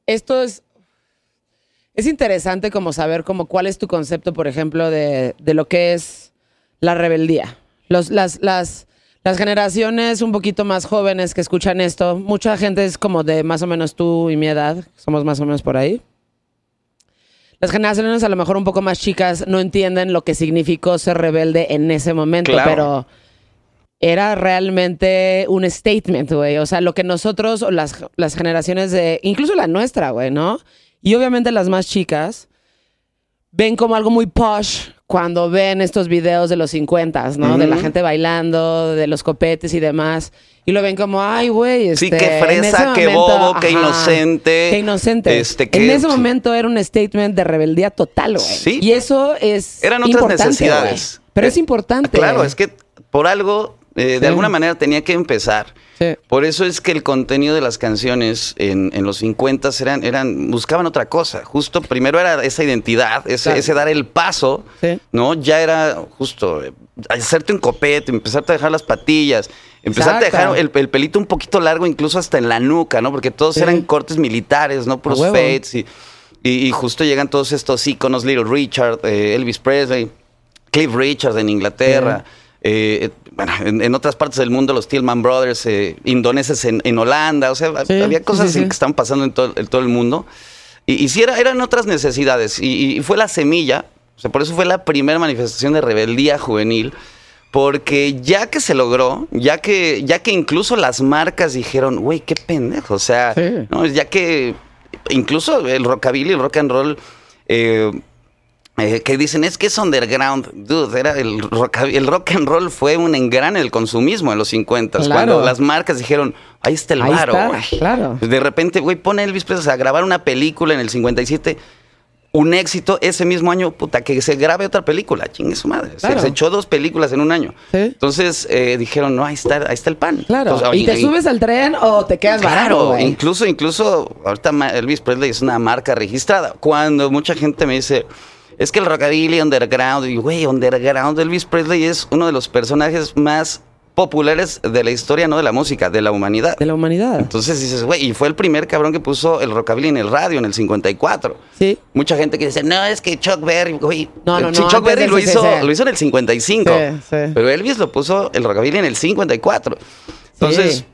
esto es. Es interesante como saber como cuál es tu concepto, por ejemplo, de, de lo que es la rebeldía. Los, las, las, las generaciones un poquito más jóvenes que escuchan esto, mucha gente es como de más o menos tú y mi edad, somos más o menos por ahí. Las generaciones a lo mejor un poco más chicas no entienden lo que significó ser rebelde en ese momento, Claro. pero era realmente un statement, güey. O sea, lo que nosotros, o las, las generaciones de, incluso la nuestra, güey, ¿no? Y obviamente las más chicas, ven como algo muy posh cuando ven estos videos de los 50, ¿no? De la gente bailando, de los copetes y demás. Y lo ven como, ay, güey. Sí, este, qué en fresa, qué momento, bobo, qué inocente. Qué inocente. Este, en qué- ese momento era un statement de rebeldía total, güey. Sí. Y eso es. Eran otras importante, necesidades. Pero Eh, es importante. Claro, es que por algo, eh, Sí. de alguna manera tenía que empezar. Sí. Por eso es que el contenido de las canciones en, en los 50 eran, eran, buscaban otra cosa. Justo primero era esa identidad, ese, Claro. ese dar el paso, Sí. ¿no? Ya era justo eh, hacerte un copete, empezarte a dejar las patillas, empezarte Exacto. a dejar el, el pelito un poquito largo, incluso hasta en la nuca, ¿no? Porque todos eran cortes militares, ¿no? Puros y, y justo llegan todos estos íconos, Little Richard, eh, Elvis Presley, Cliff Richard en Inglaterra. eh, bueno, en, en otras partes del mundo, los Tillman Brothers, eh, indoneses en, en Holanda, o sea, Sí, había cosas sí, así sí. que estaban pasando en todo, en todo el mundo. Y, y sí, era- eran otras necesidades. Y, y fue la semilla, o sea, por eso fue la primera manifestación de rebeldía juvenil, porque ya que se logró, ya que, ya que incluso las marcas dijeron, güey, qué pendejo, o sea, ya que incluso el rockabilly, el rock and roll, eh, eh, que dicen es que es underground, dude, era el rock, el rock and roll fue un engrane del consumismo en los 50 Claro. cuando las marcas dijeron, ahí está el varo, claro. De repente, güey, pone Elvis Presley a grabar una película en el 57, un éxito ese mismo año, puta, que se grabe otra película, chingue su madre. Se- Claro. Se, echó dos películas en un año. Sí. Entonces eh, dijeron, no, ahí está, ahí está el pan. Claro. Entonces, ¿Y te subes al tren o te quedas Claro, barato, incluso, incluso, ahorita Elvis Presley es una marca registrada. Cuando mucha gente me dice, es que el rockabilly underground, y güey, underground, Elvis Presley es uno de los personajes más populares de la historia, no de la música, de la humanidad. De la humanidad. Entonces dices, güey, y fue el primer cabrón que puso el rockabilly en el radio en el 54. Sí. Mucha gente que dice, no, es que Chuck Berry, güey. No, no, Sí, no, Chuck Berry lo hizo, lo hizo en el 55. Sí, sí. Pero Elvis lo puso el rockabilly en el 54. Entonces, Sí.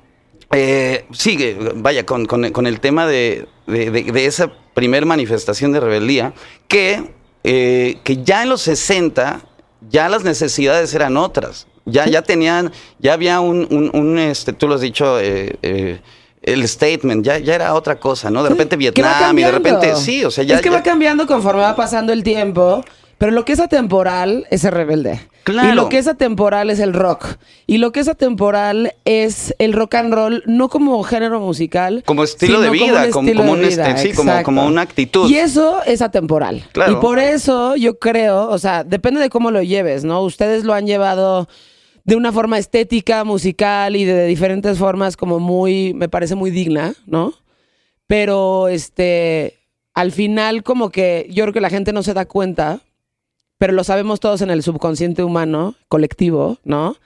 eh, sigue, vaya, con, con- con el tema de, de- de- de esa primer manifestación de rebeldía, que, eh, que ya en los 60, ya las necesidades eran otras. Ya, ya tenían, ya había un, un- un, este, tú lo has dicho, eh, eh, el statement, ya, ya era otra cosa, ¿no? De repente Vietnam y de repente, sí, o sea, ya... Es que ya- va cambiando conforme va pasando el tiempo. Pero lo que es atemporal es el rebelde. Claro. Y lo que es atemporal es el rock. Y lo que es atemporal es el rock and roll, no como género musical. Como estilo de vida, como- estilo como de un vida, este- sí, como una actitud. Y eso es atemporal. Claro. Y por eso yo creo, o sea, depende de cómo lo lleves, ¿no? Ustedes lo han llevado de una forma estética, musical y de diferentes formas como muy, me parece muy digna, ¿no? Pero este, al final como que yo creo que la gente no se da cuenta, pero lo sabemos todos en el subconsciente humano, colectivo, ¿no?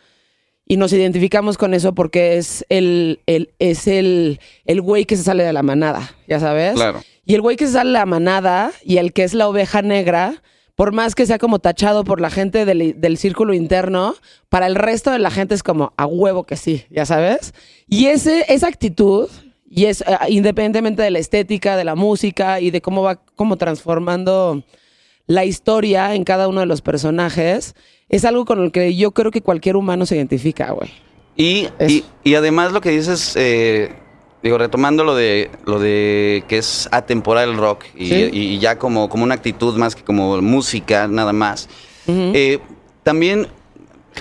Y nos identificamos con eso porque es el, el, es el, el güey que se sale de la manada, ¿ya sabes? Claro. Y el güey que se sale de la manada y el que es la oveja negra, por más que sea como tachado por la gente del, del círculo interno, para el resto de la gente es como a huevo que sí, ¿ya sabes? Y ese, esa actitud, y es eh, independientemente de la estética, de la música y de cómo va como transformando la historia en cada uno de los personajes, es algo con el que yo creo que cualquier humano se identifica, güey. Y, y, y además lo que dices, eh, digo, retomando lo de lo de que es atemporal el rock y, Sí. y ya como, como una actitud más que como música, nada más. Eh, también,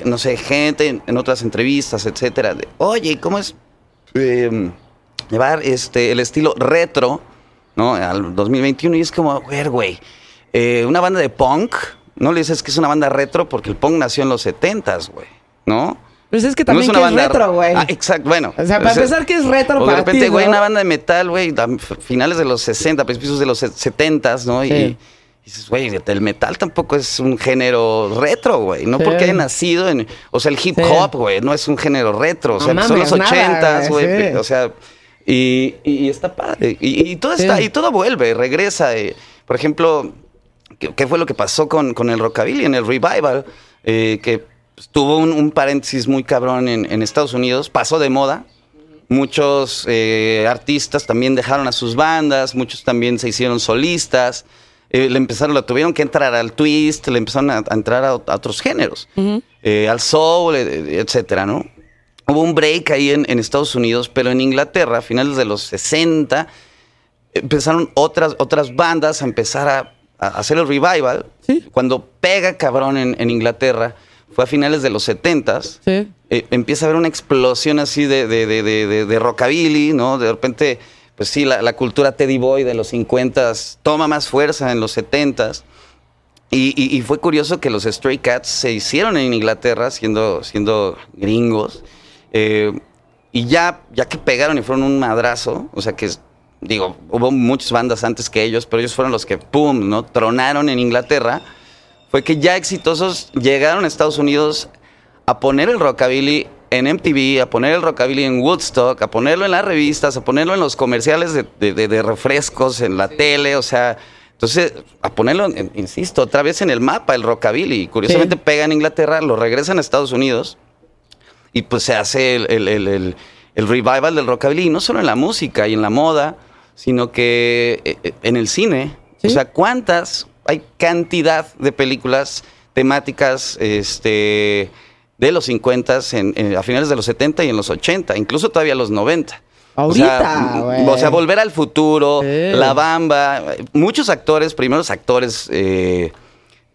no sé, gente en, otras entrevistas, etcétera, de, oye, ¿cómo es eh, llevar este el estilo retro, ¿no? Al 2021 y es como, güey, güey, eh, una banda de punk, no le dices que es una banda retro porque el punk nació en los 70s, güey, ¿no? Pero es que No también una que es retro, güey. Ah, exacto, bueno. O sea, para empezar, ¿qué es retro o de para repente, güey, no? una banda de metal, güey, a finales de los 60, principios de los se- 70s, ¿no? Y, Sí. y dices, güey, el metal tampoco es un género retro, güey. No Sí. porque haya nacido en... O sea, el hip Sí. hop, güey, no es un género retro. O No sea, son mames, los nada, 80s, güey. O sea, y, y- y está padre. Y, todo está, y todo vuelve, regresa. eh. Por ejemplo, ¿qué, qué fue lo que pasó con, con el rockabilly en el revival? Eh, que tuvo un, un paréntesis muy cabrón en, en Estados Unidos, pasó de moda. Muchos eh, artistas también dejaron a sus bandas, muchos también se hicieron solistas. eh, le empezaron, le tuvieron que entrar al twist, le empezaron a, a entrar a, a otros géneros, eh, al soul, etcétera, ¿no? Hubo un break ahí en, en Estados Unidos, pero en Inglaterra, a finales de los 60, empezaron otras, otras bandas a empezar a, a hacer el revival. Sí. Cuando pega cabrón en, en Inglaterra, fue a finales de los 70s. Sí. eh, empieza a haber una explosión así de, de, de, de, rockabilly, ¿no? De repente, pues sí, la, la cultura Teddy Boy de los 50s toma más fuerza en los 70s. Y, y- y fue curioso que los Stray Cats se hicieron en Inglaterra siendo, siendo gringos. eh, y ya, ya que pegaron y fueron un madrazo, o sea que, digo, hubo muchas bandas antes que ellos, pero ellos fueron los que, ¡pum!, ¿no? Tronaron en Inglaterra. Fue que ya exitosos llegaron a Estados Unidos a poner el rockabilly en MTV, a poner el rockabilly en Woodstock, a ponerlo en las revistas, a ponerlo en los comerciales de, de- de- de refrescos, en la tele, o sea, entonces, a ponerlo, insisto, otra vez en el mapa, el rockabilly. Curiosamente Sí. pega en Inglaterra, lo regresan a Estados Unidos y pues se hace el, el- el- el- el revival del rockabilly, y no solo en la música y en la moda, sino que eh, eh, en el cine. Sí. O sea, ¿cuántas? Hay cantidad de películas temáticas este, de los 50 en, en- a finales de los 70 y en los 80, incluso todavía los 90. Ahorita, o sea, güey. o sea, volver al futuro, Sí. La Bamba, muchos actores, primeros actores eh,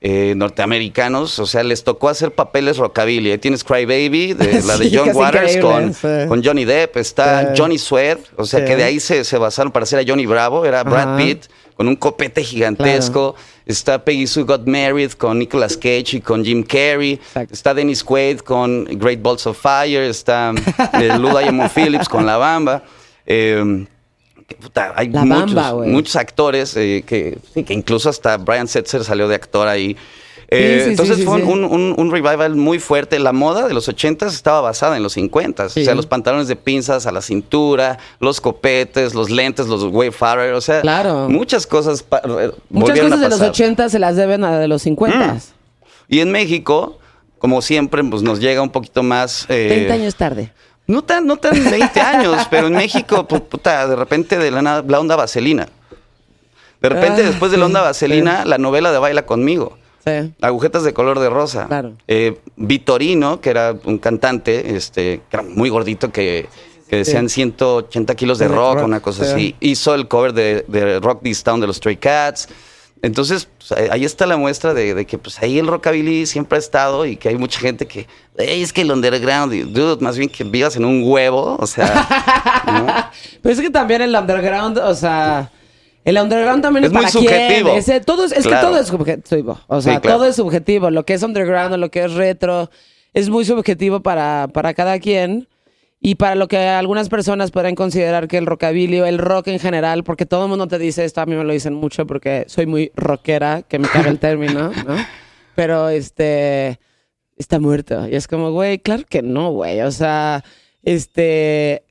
eh, norteamericanos, o sea, les tocó hacer papeles rockabilly. Ahí tienes Cry Baby, de, la de Sí, John Waters, con, sí. con Johnny Depp. Está Sí. Johnny Sweat, o sea, que de ahí se, se basaron para hacer a Johnny Bravo. Era Brad Ajá. Pitt, con un copete gigantesco. Está Peggy Sue Got Married con Nicolas Cage y con Jim Carrey. Exacto. Está Dennis Quaid con Great Balls of Fire. Está eh, Lou Diamond Phillips con La Bamba. Eh, puta, hay La muchos, Bamba, muchos actores eh, que, sí, que incluso hasta Brian Setzer salió de actor ahí. Eh, Sí, sí, entonces fue. Un, un- un revival muy fuerte. La moda de los 80s estaba basada en los 50s. Sí. O sea, los pantalones de pinzas a la cintura, los copetes, los lentes, los Wayfarer. O sea, Claro. muchas cosas eh, Muchas cosas de los pasar. 80 se las deben a de los 50. Y en México, como siempre, pues nos llega un poquito más... eh, 20 años tarde. No tan, no tan 20 años, pero en México, pu- puta, de repente de la, onda vaselina. De repente, Ah, después de la sí, onda vaselina, la novela de Baila conmigo. Sí. Agujetas de color de rosa. Claro. Eh, Vitorino, que era un cantante, este, que era muy gordito, que, que decían 180 kilos de Sí, rock, rock, una cosa sí. así. Hizo el cover de, de Rock This Town de los Stray Cats. Entonces, pues, ahí- está la muestra de, de que pues ahí el rockabilly siempre ha estado y que hay mucha gente que, "Ey, es que el underground, dude, más bien que vivas en un huevo, o sea, ¿no? Pero es que también el underground, o sea, el underground también Es es, muy para subjetivo. quién. Ese- todo es, es Claro. que todo es subjetivo. O sea, Sí, claro. todo es subjetivo. Lo que es underground, lo que es retro, es muy subjetivo para, para cada quien. Y para lo que algunas personas podrían considerar que el rockabilly o el rock en general, porque todo el mundo te dice esto, a mí me lo dicen mucho porque soy muy rockera, que me caga el término, ¿no? Pero este está muerto. Y es como, güey, claro que no, güey. O sea, este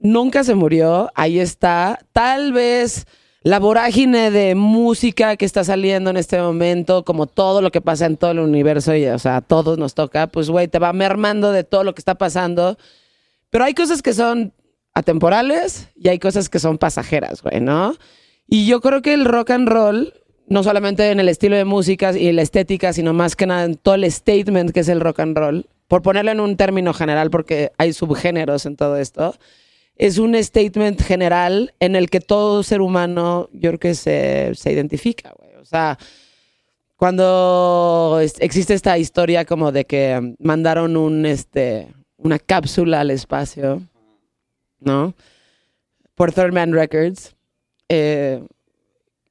nunca se murió, ahí está. Tal vez la vorágine de música que está saliendo en este momento, como todo lo que pasa en todo el universo, y, o sea, a todos nos toca, pues, güey, te va mermando de todo lo que está pasando. Pero hay cosas que son atemporales y hay cosas que son pasajeras, güey, ¿no? Y yo creo que el rock and roll, no solamente en el estilo de música y la estética, sino más que nada en todo el statement que es el rock and roll, por ponerlo en un término general, porque hay subgéneros en todo esto, es un statement general en el que todo ser humano, yo creo que se, se identifica, güey. O sea, cuando existe esta historia como de que mandaron un, este, una cápsula al espacio, ¿no? Por Third Man Records, eh,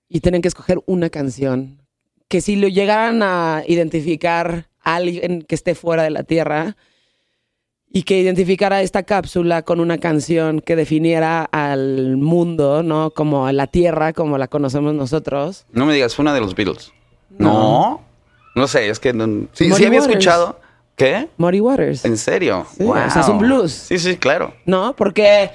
y tienen que escoger una canción que si lo llegaran a identificar a alguien que esté fuera de la Tierra y que identificara esta cápsula con una canción que definiera al mundo, ¿no? Como a la Tierra, como la conocemos nosotros. no me digas, fue una de los Beatles. No. No, no, sé, es que no- sí, sí había Waters. escuchado. ¿Qué? Muddy Waters. ¿En serio? Sí, o sea, es un blues. Sí, sí, claro. ¿no? Porque,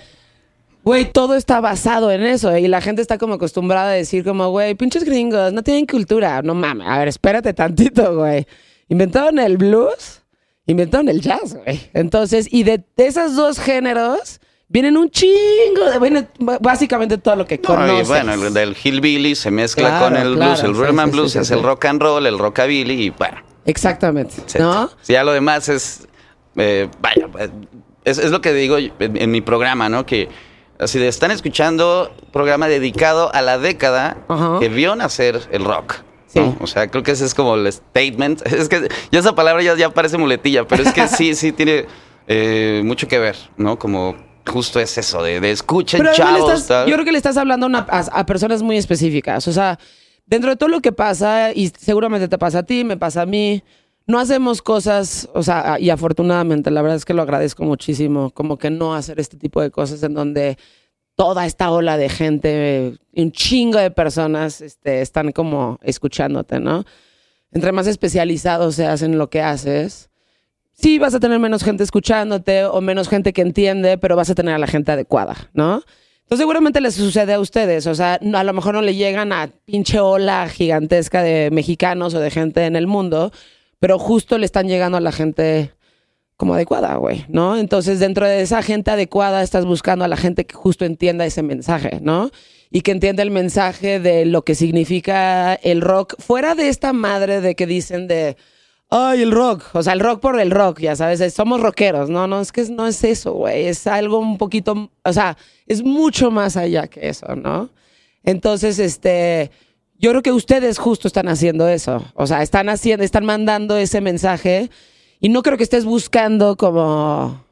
güey, todo está basado en eso y la gente está como acostumbrada a decir como, güey, pinches gringos, no tienen cultura. No mames, a ver, espérate tantito, güey. Inventaron el blues, inventaron el jazz, güey. Entonces, y de, esos dos géneros vienen un chingo de, viene básicamente todo lo que No, y bueno, el del hillbilly se mezcla Claro, con el claro, blues, el rhythm sí, blues sí, es el rock and roll, el rockabilly y bueno, Exactamente, etcétera. ¿no? Sí, ya lo demás es, eh, vaya, es, es lo que digo en, en mi programa, ¿no? Que así de, están escuchando programa dedicado a la década que vio nacer el rock. ¿no? Sí. O sea, creo que ese es como el statement. Es que ya esa palabra ya, ya parece muletilla, pero es que sí, sí tiene eh, mucho que ver, ¿no? Como justo es eso, de, de escuchen Pero chavos. estás- yo creo que le estás hablando una- a- a personas muy específicas. O sea, dentro de todo lo que pasa, y seguramente te pasa a ti, me pasa a mí, no hacemos cosas, o sea, y afortunadamente, la verdad es que lo agradezco muchísimo, como que no hacer este tipo de cosas en donde toda esta ola de gente, un chingo de personas, este, están como escuchándote, ¿no? Entre más especializados seas en lo que haces, sí vas a tener menos gente escuchándote o menos gente que entiende, pero vas a tener a la gente adecuada, ¿no? Entonces seguramente les sucede a ustedes, o sea, a lo mejor no le llegan a pinche ola gigantesca de mexicanos o de gente en el mundo, pero justo le están llegando a la gente como adecuada, güey, ¿no? Entonces dentro de esa gente adecuada estás buscando a la gente que justo entienda ese mensaje, ¿no? Y que entienda el mensaje de lo que significa el rock, fuera de esta madre de que dicen de, ay, el rock, o sea, el rock por el rock, ya sabes, es- somos rockeros, no, no, es que no es eso, güey, es algo un poquito, o sea, es mucho más allá que eso, ¿no? Entonces, este, yo creo que ustedes justo están haciendo eso. O sea, están haciendo, están mandando ese mensaje y no creo que estés buscando como,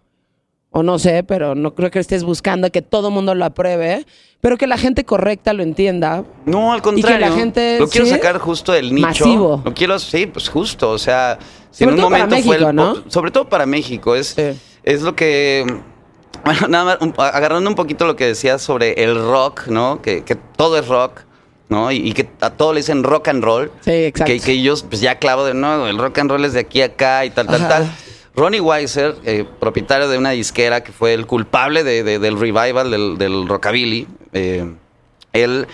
o no sé, pero no creo que estés buscando que todo el mundo lo apruebe, pero que la gente correcta lo entienda. No, al Y que contrario. la gente, lo quiero ¿sí? sacar justo del nicho. Masivo. Lo quiero, sí, pues justo. O sea, si Sobre en un para momento fue el ¿no? sobre todo para México. Es, Sí. es lo que. Bueno, nada más, un- agarrando un poquito lo que decías sobre el rock, ¿no? Que, que todo es rock, ¿no? Y, y que a todo le dicen rock and roll. Sí, exacto. Que, que yo pues ya clavo de no, el rock and roll es de aquí a acá y tal, tal, Ajá. tal. Ronnie Weiser, eh, propietario de una disquera que fue el culpable de- de- del revival del, del rockabilly, eh, él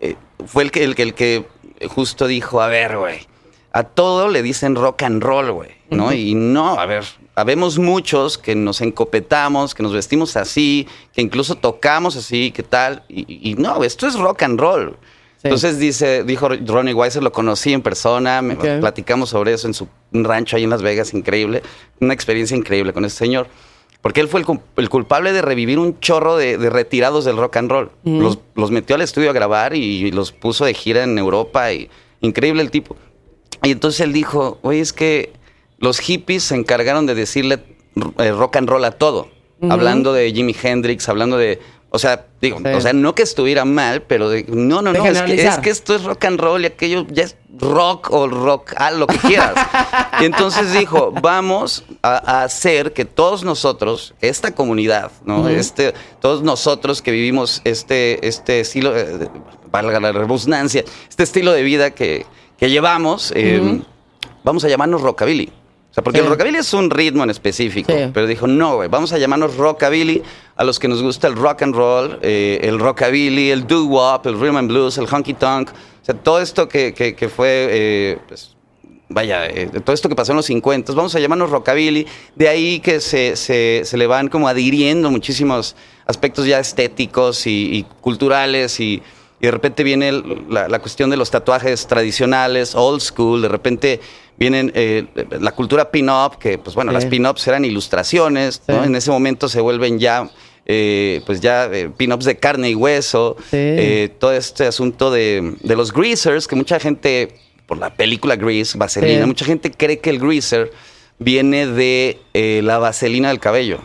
eh, fue el que, el, el que justo dijo, a ver, güey, a todo le dicen rock and roll, güey, ¿no? Y no, a ver, habemos muchos que nos encopetamos, que nos vestimos así, que incluso tocamos así, ¿qué tal? Y, y no, esto es rock and roll. Sí. Entonces dice, dijo Ronnie Weiser, lo conocí en persona, platicamos sobre eso en su rancho ahí en Las Vegas, increíble, una experiencia increíble con ese señor. Porque él fue el, el culpable de revivir un chorro de, de retirados del rock and roll. los, los metió al estudio a grabar y, los puso de gira en Europa. Y, increíble el tipo. Y entonces él dijo, oye, es que los hippies se encargaron de decirle eh, rock and roll a todo. Hablando de Jimi Hendrix, hablando de... O sea, digo, Sí. o sea, no que estuviera mal, pero de, no, no, no, es que, es que esto es rock and roll y aquello ya es rock o rock, ah, lo que quieras. y entonces dijo, vamos a, a hacer que todos nosotros, esta comunidad, ¿no? este, todos nosotros que vivimos este, este estilo, eh, valga la redundancia, este estilo de vida que, que llevamos, eh, vamos a llamarnos rockabilly. O sea, porque Sí. el rockabilly es un ritmo en específico. Sí. Pero dijo, no, güey, vamos a llamarnos rockabilly a los que nos gusta el rock and roll, eh, el rockabilly, el doo-wop, el rhythm and blues, el honky tonk. O sea, todo esto que, que- fue, eh, pues, vaya, eh, todo esto que pasó en los 50, vamos a llamarnos rockabilly. De ahí que se, se- se le van como adhiriendo muchísimos aspectos ya estéticos y, culturales y, de repente viene la cuestión de los tatuajes tradicionales, old school, de repente vienen eh, la cultura pin-up, que pues bueno, Sí. las pin-ups eran ilustraciones, en ese momento se vuelven ya... eh, pues ya eh, pin-ups de carne y hueso, todo este asunto de, de los greasers, que mucha gente, por la película Grease, Vaselina, mucha gente cree que el greaser viene de la vaselina del cabello.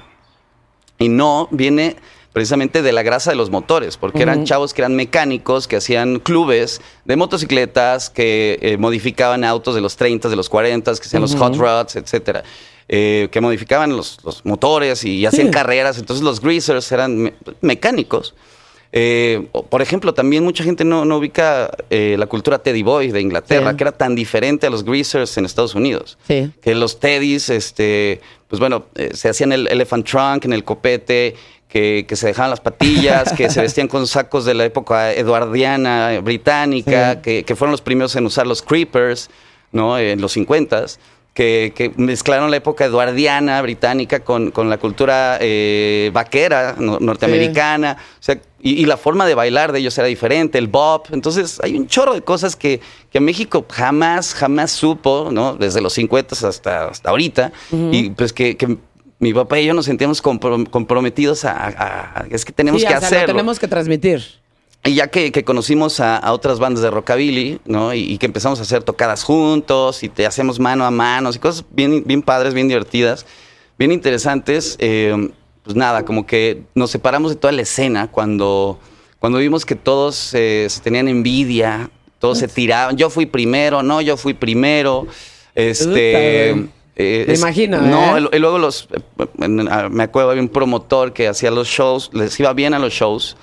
Y no, viene precisamente de la grasa de los motores, porque eran chavos que eran mecánicos, que hacían clubes de motocicletas, que eh, modificaban autos de los 30, de los 40, que hacían los hot rods, etcétera. eh, que modificaban los, los motores y, hacían Sí. carreras. Entonces los greasers eran me- mecánicos. Eh, por ejemplo, también mucha gente no, no ubica eh, la cultura Teddy Boy de Inglaterra, Sí. que era tan diferente a los greasers en Estados Unidos Sí. que los teddys, este, pues bueno, eh, se hacían el elephant trunk en el copete, que, que se dejaban las patillas, que se vestían con sacos de la época eduardiana, británica, Sí. que, que fueron los primeros en usar los creepers, ¿no? En los 50s. Que, que mezclaron la época eduardiana, británica, con, con la cultura eh, vaquera no- norteamericana. O sea, y, y la forma de bailar de ellos era diferente, el bop. Entonces, hay un chorro de cosas que, que México jamás, jamás supo, ¿no? Desde los 50 hasta, hasta ahorita. Y pues que, que mi papá y yo nos sentíamos compro- comprometidos a, a- a- Es que tenemos Sí, que hacerlo. lo tenemos que transmitir. Y ya que, que conocimos a, a otras bandas de rockabilly, ¿no? Y, y que empezamos a hacer tocadas juntos y te hacemos mano a mano y cosas bien, bien padres, bien divertidas, bien interesantes. eh, pues nada, como que nos separamos de toda la escena cuando, cuando vimos que todos eh, se tenían envidia, todos se tiraban. Yo fui primero, no, yo fui primero. Este. Eh, Me es- imagino, No, ¿eh? y luego los. eh, en- ah, me acuerdo, había un promotor que hacía los shows, les iba bien a los shows.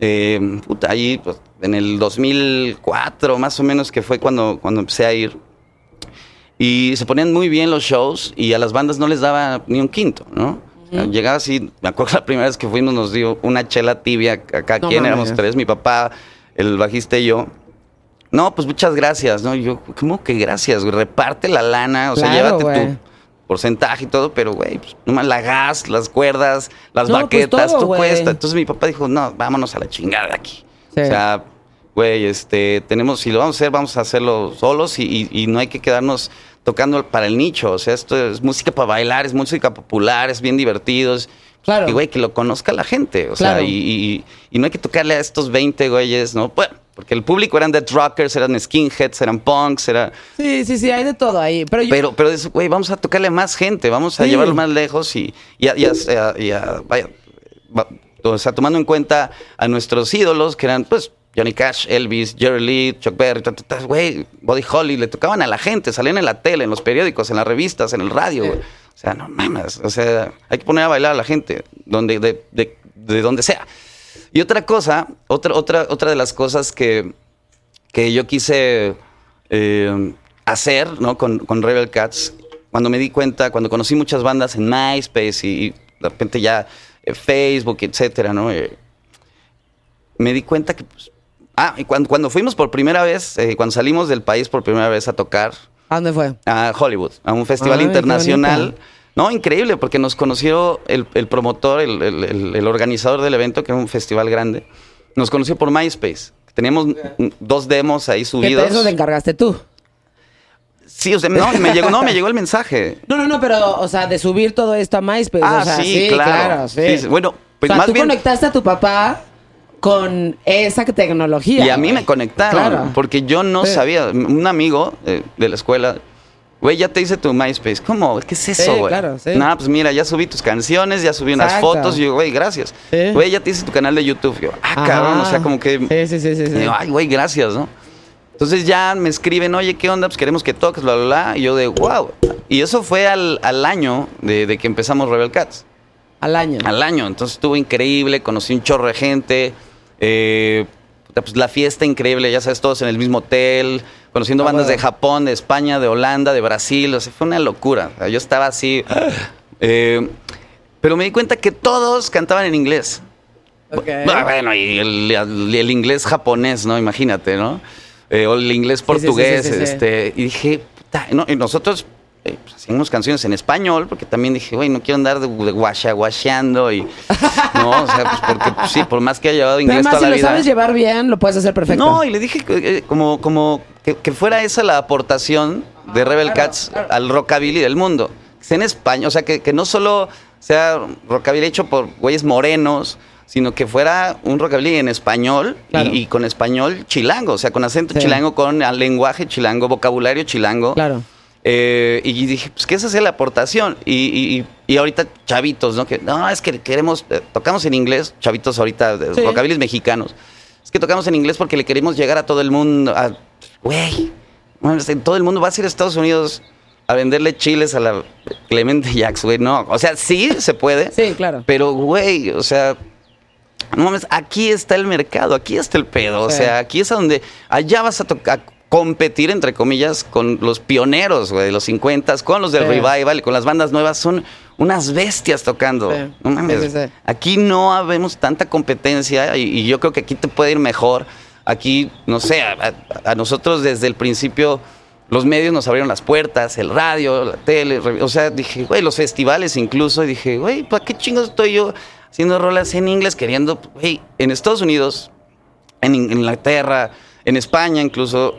Eh, puta, ahí pues, en el 2004 más o menos que fue cuando, cuando empecé a ir. Y se ponían muy bien los shows y a las bandas no les daba ni un quinto, ¿no? Llegaba así, me acuerdo la primera vez que fuimos nos dio una chela tibia acá, No mames. Éramos tres, mi papá, el bajista y yo. No, pues muchas gracias, ¿no? Y yo, ¿cómo que gracias? güey? Reparte la lana, o sea, llévate güey. tu porcentaje y todo, pero, güey, pues, nomás la gas, las cuerdas, las No, pues, baquetas, todo, tú güey. cuesta. Entonces mi papá dijo, no, vámonos a la chingada de aquí. Sí. O sea, güey, este, tenemos, si lo vamos a hacer, vamos a hacerlo solos y, y- y no hay que quedarnos tocando para el nicho. O sea, esto es música para bailar, es música popular, es bien divertido. es- Claro. Y, güey, que lo conozca la gente. O Claro. sea, y, y- y no hay que tocarle a estos 20 güeyes, ¿no? Bueno, Porque el público eran dead rockers, eran skinheads, eran punks, era... Sí, sí, sí, hay de todo ahí. Pero, yo- Pero, pero es, güey, vamos a tocarle a más gente, vamos a Sí. llevarlo más lejos y, y, a- y a- y a- vaya, va- o sea, tomando en cuenta a nuestros ídolos, que eran, pues, Johnny Cash, Elvis, Jerry Lee, Chuck Berry, güey, Buddy Holly, le tocaban a la gente, salían en la tele, en los periódicos, en las revistas, en el radio, güey. O sea, no mames, o sea, hay que poner a bailar a la gente, donde, de, de, de donde sea. Y otra cosa, otra, otra, otra de las cosas que, que yo quise eh, hacer ¿no? con, con Rebel Cats, cuando me di cuenta, cuando conocí muchas bandas en MySpace y, y de repente ya eh, Facebook, etcétera, ¿no? Eh, me di cuenta que... pues, ah, y cuando, cuando fuimos por primera vez, cuando salimos del país por primera vez a tocar ¿A dónde fue? a Hollywood, a un festival Ay, internacional. No, increíble, porque nos conoció el, el promotor, el, el- organizador del evento, que era un festival grande. Nos conoció por MySpace. Teníamos dos demos ahí subidos. te- eso te encargaste tú. Sí, o sea, no, me llegó, no, me llegó el mensaje. No, no, no, pero, o sea, de subir todo esto a MySpace. Ah, o sea, sí, claro. sí. Sí, sí. Bueno, pues o sea, más tú bien- conectaste a tu papá con esa tecnología. Y a mí me conectaron, Claro. porque yo no Sí. sabía. Un amigo eh, de la escuela, güey, ya te hice tu MySpace. ¿Cómo? ¿Qué es eso, Sí, güey? claro, sí. Nada, pues mira, ya subí tus canciones, ya subí unas Exacto. fotos. Y yo, güey, gracias. Sí. Güey, ya te hice tu canal de YouTube. Yo, ah, Ajá. cabrón, o sea, como que. Sí, sí, sí, sí. sí. yo, Ay, güey, gracias, ¿no? Entonces ya me escriben, oye, ¿qué onda? Pues queremos que toques, bla, bla, bla. Y yo de, wow. Y eso fue al, al año de, de que empezamos Rebel Cats. Al año. Al año. Entonces estuvo increíble, conocí un chorro de gente. eh, pues la fiesta increíble, ya sabes, todos en el mismo hotel, conociendo Ah, bandas bueno. de Japón, de España, de Holanda, de Brasil. O sea, fue una locura. O sea, yo estaba así. eh, pero me di cuenta que todos cantaban en inglés. Ok. Ah, Bueno, y el, inglés japonés, ¿no? Imagínate, ¿no? Eh, o el inglés portugués, sí, sí, sí. este. Y dije, puta, no, y nosotros eh, pues, hacíamos canciones en español, porque también dije, güey, no quiero andar de, de guasha, guasheando y. No, o sea, pues porque pues, sí, por más que haya llevado Pero inglés además, toda si la lo vida. sabes llevar bien, lo puedes hacer perfecto. No, y le dije que, eh, como, como que, que fuera esa la aportación de Rebel Ah, claro, Cats claro. al rockabilly del mundo. Que sea en España, o sea, que, que no solo sea rockabilly hecho por güeyes morenos, sino que fuera un rockabilly en español y- Claro. y, con español chilango, o sea, con acento Sí. chilango, con lenguaje chilango, vocabulario chilango. Claro. Eh, y dije, pues que esa sea la aportación. Y, y- y- ahorita chavitos, ¿no? Que no, es que queremos, eh, tocamos en inglés, chavitos ahorita, Sí. mexicanos. Es que tocamos en inglés porque le queremos llegar a todo el mundo. Güey, todo el mundo va a ir a Estados Unidos a venderle chiles a la Clemente Jax, güey. No, o sea, sí se puede. Sí, claro. Pero, güey, o sea, no mames, aquí está el mercado, aquí está el pedo. O sea, aquí es a donde, allá vas a, a competir, entre comillas, con los pioneros, güey, de los 50, con los del Sí. revival, con las bandas nuevas. Son unas bestias tocando. Sí. No mames, Sí, aquí no habemos tanta competencia y, y yo creo que aquí te puede ir mejor. Aquí, no sé, a, a- nosotros desde el principio los medios nos abrieron las puertas, el radio, la tele, o sea, dije, güey, los festivales incluso, y dije, güey, ¿para qué chingos estoy yo haciendo rolas en inglés queriendo, güey, en Estados Unidos, en Inglaterra, en España incluso,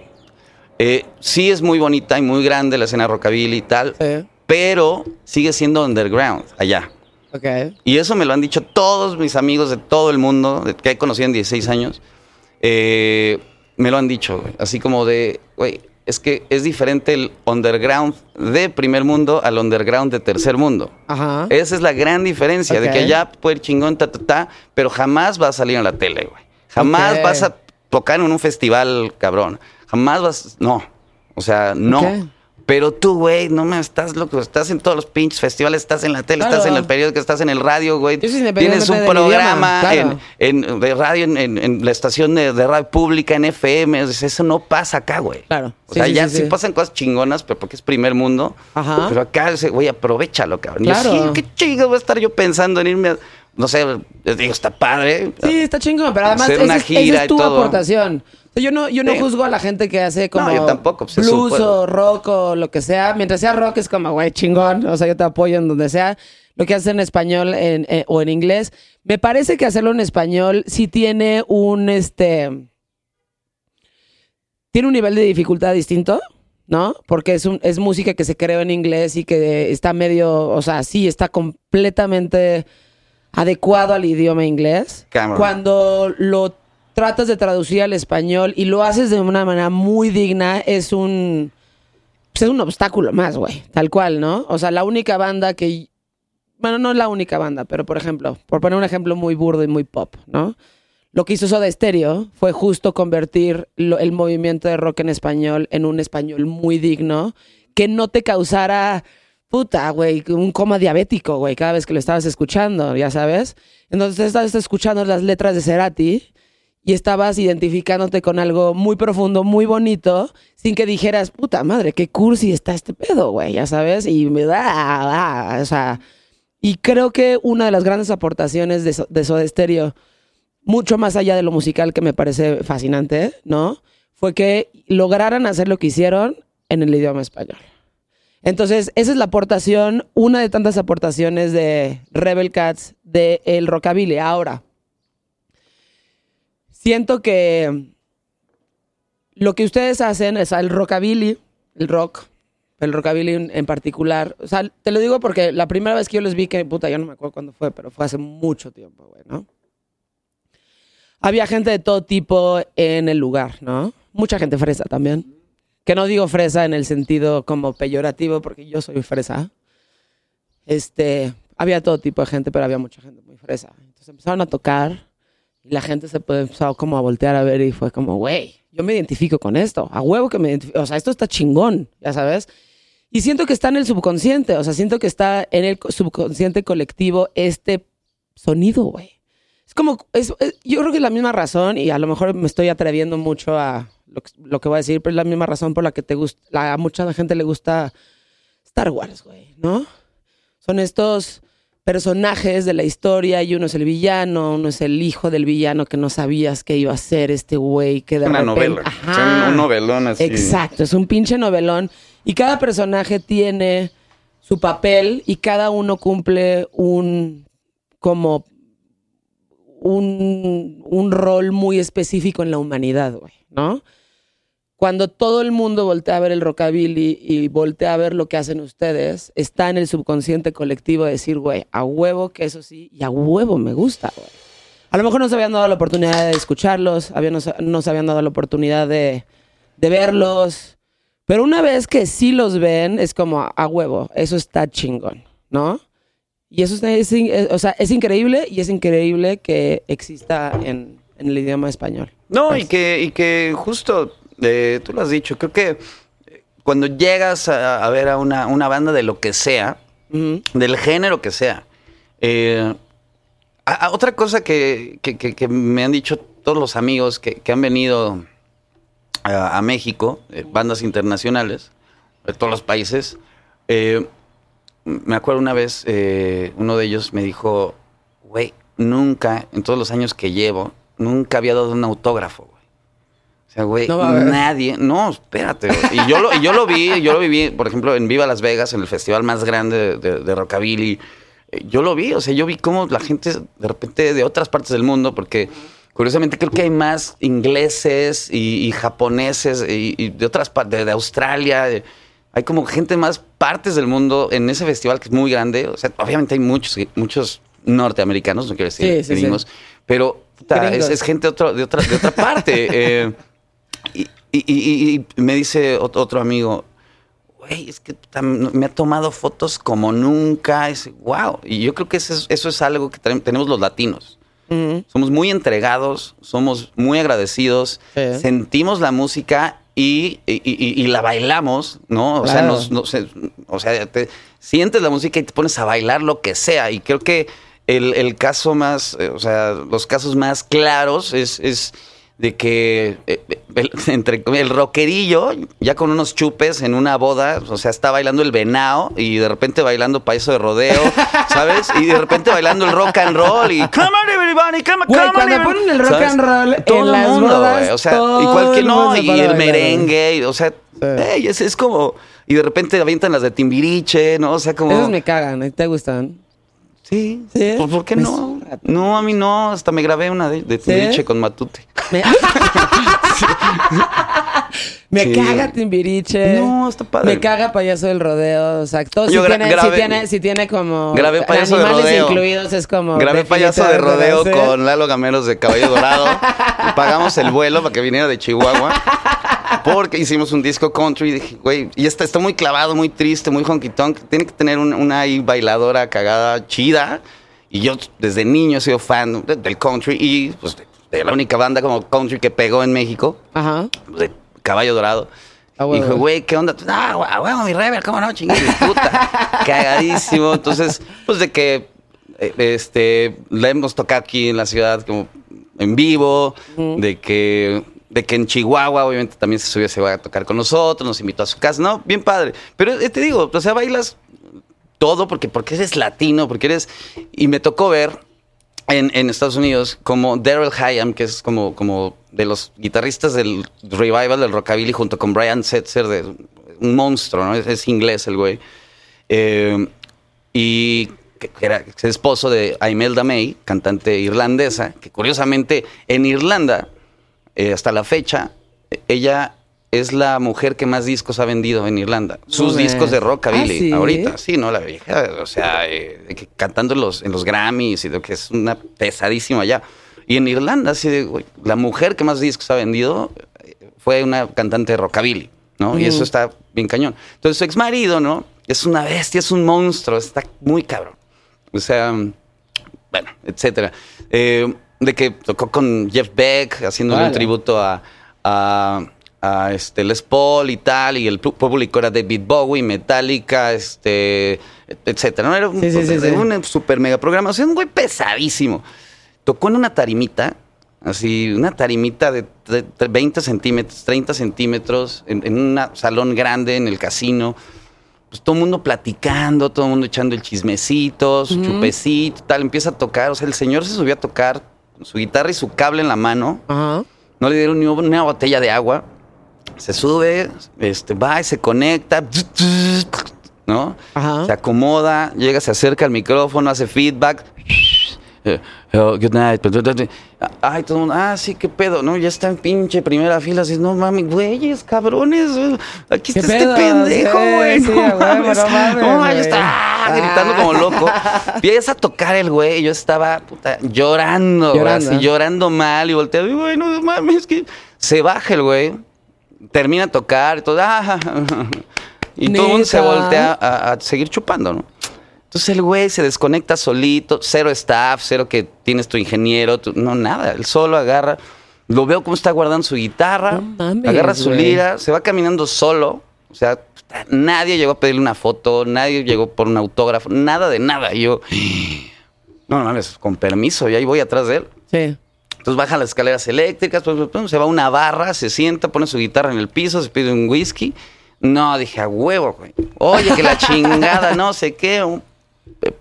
eh, sí es muy bonita y muy grande la escena rockabilly y tal, Sí. pero sigue siendo underground allá. Ok. Y eso me lo han dicho todos mis amigos de todo el mundo, que he conocido en 16 años. eh, me lo han dicho. Así como de, güey, es que es diferente el underground de primer mundo al underground de tercer mundo. Ajá. Esa es la gran diferencia, de que allá puede ir chingón, ta, ta, ta, pero jamás vas a salir en la tele, güey. Jamás vas a tocar en un festival, cabrón. Jamás vas, no. O sea, no. Pero tú, güey, no me estás loco, estás en todos los pinches festivales, estás en la tele, Claro. estás en el periódico, estás en el radio, güey. Tienes un programa idioma, en, en- de radio, en, en- en la estación de, de radio pública, en FM. Eso no pasa acá, güey. Claro. O Sí, sea, sí, ya sí, pasan cosas chingonas, pero porque es primer mundo. Ajá. Pero acá, güey, aprovechalo, cabrón. Yo, Claro. qué chingo voy a estar yo pensando en irme a, no sé, digo, está padre. Sí, está chingón, pero además esa es, esa tu aportación. Yo no, yo no Sí. juzgo a la gente que hace como No, yo tampoco, pues, es blues o rock o lo que sea. Mientras sea rock es como, güey, chingón. O sea, yo te apoyo en donde sea. Lo que hace en español en- eh, o en inglés. Me parece que hacerlo en español sí tiene un, este... Tiene un nivel de dificultad distinto, ¿no? Porque es, un, es música que se creó en inglés y que está medio, o sea, sí, está completamente adecuado al idioma inglés. Cameron. Cuando lo tratas de traducir al español y lo haces de una manera muy digna, es un. Pues es un obstáculo más, güey. Tal cual, ¿no? O sea, la única banda que. Bueno, no es la única banda, pero por ejemplo, por poner un ejemplo muy burdo y muy pop, ¿no? Lo que hizo Soda Stereo fue justo convertir lo- el movimiento de rock en español en un español muy digno, que no te causara, puta, güey, un coma diabético, güey, cada vez que lo estabas escuchando, ya sabes. Entonces estabas escuchando las letras de Cerati y estabas identificándote con algo muy profundo, muy bonito, sin que dijeras, puta madre, qué cursi está este pedo, güey, ya sabes, y me da, o sea, y creo que una de las grandes aportaciones de, So- de Soda Stereo, mucho más allá de lo musical que me parece fascinante, ¿no? Fue que lograran hacer lo que hicieron en el idioma español. Entonces, esa es la aportación, una de tantas aportaciones de Rebel Cats de el rockabilly. Ahora, siento que lo que ustedes hacen es el rockabilly, el rock, el rockabilly en, particular. O sea, te lo digo porque la primera vez que yo les vi, que puta, yo no me acuerdo cuándo fue, pero fue hace mucho tiempo, güey, ¿no? Había gente de todo tipo en el lugar, ¿no? Mucha gente fresa también. Que no digo fresa en el sentido como peyorativo, porque yo soy fresa. Este, había todo tipo de gente, pero había mucha gente muy fresa. Entonces empezaron a tocar y la gente se empezó como a voltear a ver y fue como, güey, yo me identifico con esto. A huevo que me identifico. O sea, esto está chingón, ya sabes. Y siento que está en el subconsciente, o sea, siento que está en el co- subconsciente colectivo este sonido, güey. Es como, es- es- yo creo que es la misma razón, y a lo mejor me estoy atreviendo mucho a lo que, lo que voy a decir, pero es la misma razón por la que te gusta, la- a mucha gente le gusta Star Wars, güey, ¿no? Son estos personajes de la historia y uno es el villano, uno es el hijo del villano que no sabías que iba a ser este güey que de Una repente- novela. Ajá. Son un novelón así. Exacto, es un pinche novelón. Y cada personaje tiene su papel y cada uno cumple un como un, un rol muy específico en la humanidad, güey, ¿no? Cuando todo el mundo voltea a ver el rockabilly y voltea a ver lo que hacen ustedes, está en el subconsciente colectivo de decir, güey, a huevo que eso sí, y a huevo me gusta, güey. A lo mejor no se habían dado la oportunidad de escucharlos, habían- no, se- habían dado la oportunidad de, de verlos, pero una vez que sí los ven, es como a, a huevo, eso está chingón, ¿no? Y eso es, in- es- o sea, es increíble y es increíble que exista en, en el idioma español. No, y que, y que justo, eh, tú lo has dicho, creo que eh, cuando llegas a, a ver a una, una banda de lo que sea, del género que sea, eh, a- a otra cosa que, que- que- que me han dicho todos los amigos que, han venido a, México, eh, bandas internacionales, de todos los países, eh, me acuerdo una vez, eh, uno de ellos me dijo, güey, nunca, en todos los años que llevo, nunca había dado un autógrafo. O sea, güey, No nadie, no, espérate, güey. Y yo lo, y yo lo vi, yo lo viví, por ejemplo, en Viva Las Vegas, en el festival más grande de, de- de rockabilly. Eh, Yo lo vi, o sea, yo vi cómo la gente de repente de otras partes del mundo, porque curiosamente creo que hay más ingleses y, y japoneses y, y de otras partes, de, Australia. de- hay como gente de más partes del mundo en ese festival que es muy grande. O sea, obviamente hay muchos, muchos norteamericanos, no quiero decir Sí, sí, pero es gente de, otro- de otra, de otra parte. eh, y, y- y- y me dice ot- otro amigo, güey, es que me ha tomado fotos como nunca. Es, wow. Y yo creo que eso es, eso es algo que ten- tenemos los latinos. Somos muy entregados, somos muy agradecidos, Sí. sentimos la música y, y- y- y la bailamos, ¿no? O sea, nos- no sé, o sea, te sientes la música y te pones a bailar lo que sea. Y creo que el, el caso más, eh, o sea, los casos más claros es, es de que eh, el, entre el rockerillo, ya con unos chupes en una boda, o sea, está bailando el venao y de repente bailando payaso de rodeo, ¿sabes? Y de repente bailando el rock and roll y come on everybody, come on, Güey, come on, cuando everybody", ponen el rock ¿sabes? and roll Todo en el las mundo, bodas, o sea, todo y cualquier no, y el bailar, merengue, y, o sea, ey, es, es como y de repente avientan las de Timbiriche, ¿no? O sea, como Esos me cagan, ¿te gustan? Sí. ¿Sí? ¿Por, por qué Me no? No, a mí no. Hasta me grabé una de, de Timbiriche con Matute. Me- Me Sí. caga Timbiriche. No, está padre. Me caga Payaso del Rodeo. Exacto. Si Yo gra- tiene, grabé- si, tiene, si tiene como Grabé Payaso de animales Rodeo. incluidos, es como. Grabé payaso de rodeo con Lalo Gameros de Caballo Dorado. Pagamos el vuelo para que viniera de Chihuahua. Porque hicimos un disco country. Y dije, güey, y está, está muy clavado, muy triste, muy honky tonk. Tiene que tener un- una ahí bailadora cagada, chida. Y yo desde niño he sido fan de- del country y pues, de, de la única banda como country que pegó en México, Ajá. de Caballo Dorado. Ah, y huevo. dije, güey, ¿qué onda? Ah, huevo, mi rebel, ¿cómo no? Chingue puta. Cagadísimo. Entonces, pues de que eh, este, la hemos tocado aquí en la ciudad como en vivo, de que de que en Chihuahua obviamente también se subió, se va a tocar con nosotros, nos invitó a su casa, no, bien padre. Pero eh, te digo, o sea, bailas todo porque, porque eres latino, porque eres... Y me tocó ver en, Estados Unidos como Daryl Hayam, que es como, como de los guitarristas del revival del rockabilly junto con Brian Setzer, de, un monstruo, ¿no? Es, inglés el güey. Eh, y que era es esposo de Imelda May, cantante irlandesa, que curiosamente en Irlanda, eh, hasta la fecha, ella es la mujer que más discos ha vendido en Irlanda. Sus discos de rockabilly, ¿Ah, sí? ahorita, sí, ¿no? La vieja, o sea, eh, que cantando en los, en los Grammys y lo que es una pesadísima allá. Y en Irlanda, güey, la mujer que más discos ha vendido eh, fue una cantante de rockabilly, ¿no? Y eso está bien cañón. Entonces su ex marido, ¿no? Es una bestia, es un monstruo, está muy cabrón. O sea, bueno, etcétera. Eh, de que tocó con Jeff Beck, haciéndole un tributo a, a, a, este, Les Paul y tal, y el público era David Bowie, Metallica, este, etcétera. ¿no? Era un, Sí, sí, sí, sí. un super mega programa, o sea, un güey pesadísimo. Tocó en una tarimita, así, una tarimita de tre- tre- 20 centímetros, 30 centímetros, en, en un salón grande en el casino pues todo el mundo platicando, todo el mundo echando el chismecito, su chupecito, tal, empieza a tocar, o sea, el señor se subió a tocar con su guitarra y su cable en la mano, Ajá. no le dieron ni una botella de agua, se sube, este, va y se conecta, ¿no? Ajá. Se acomoda, llega, se acerca al micrófono, hace feedback. Eh, oh, good night. Ay, todo el mundo, ah, sí, qué pedo, ¿no? Ya está en pinche primera fila, así, no mames, güeyes, cabrones, aquí ¿Qué está este pendejo, güey, sí, no, mames, no mames, no mames, güey. está ah, gritando como loco. Empieza a tocar el güey, y yo estaba, puta, llorando, Llorando. así, llorando mal, y volteo, y güey, no mames, que se baja el güey, termina a tocar, y todo, ah, y todo el mundo se voltea a, a seguir chupando, ¿no? Entonces el güey se desconecta solito, cero staff, cero que tienes tu ingeniero, tu- no, nada. Él solo agarra, lo veo cómo está guardando su guitarra, No mames, agarra su güey. lira, se va caminando solo. O sea, nadie llegó a pedirle una foto, nadie llegó por un autógrafo, nada de nada. Y yo, no, no mames, con permiso, y ahí voy atrás de él. Sí. Entonces baja las escaleras eléctricas, pum, pum, pum, se va a una barra, se sienta, pone su guitarra en el piso, se pide un whisky. No, dije, a huevo, güey. Oye, que la chingada, no sé qué. un-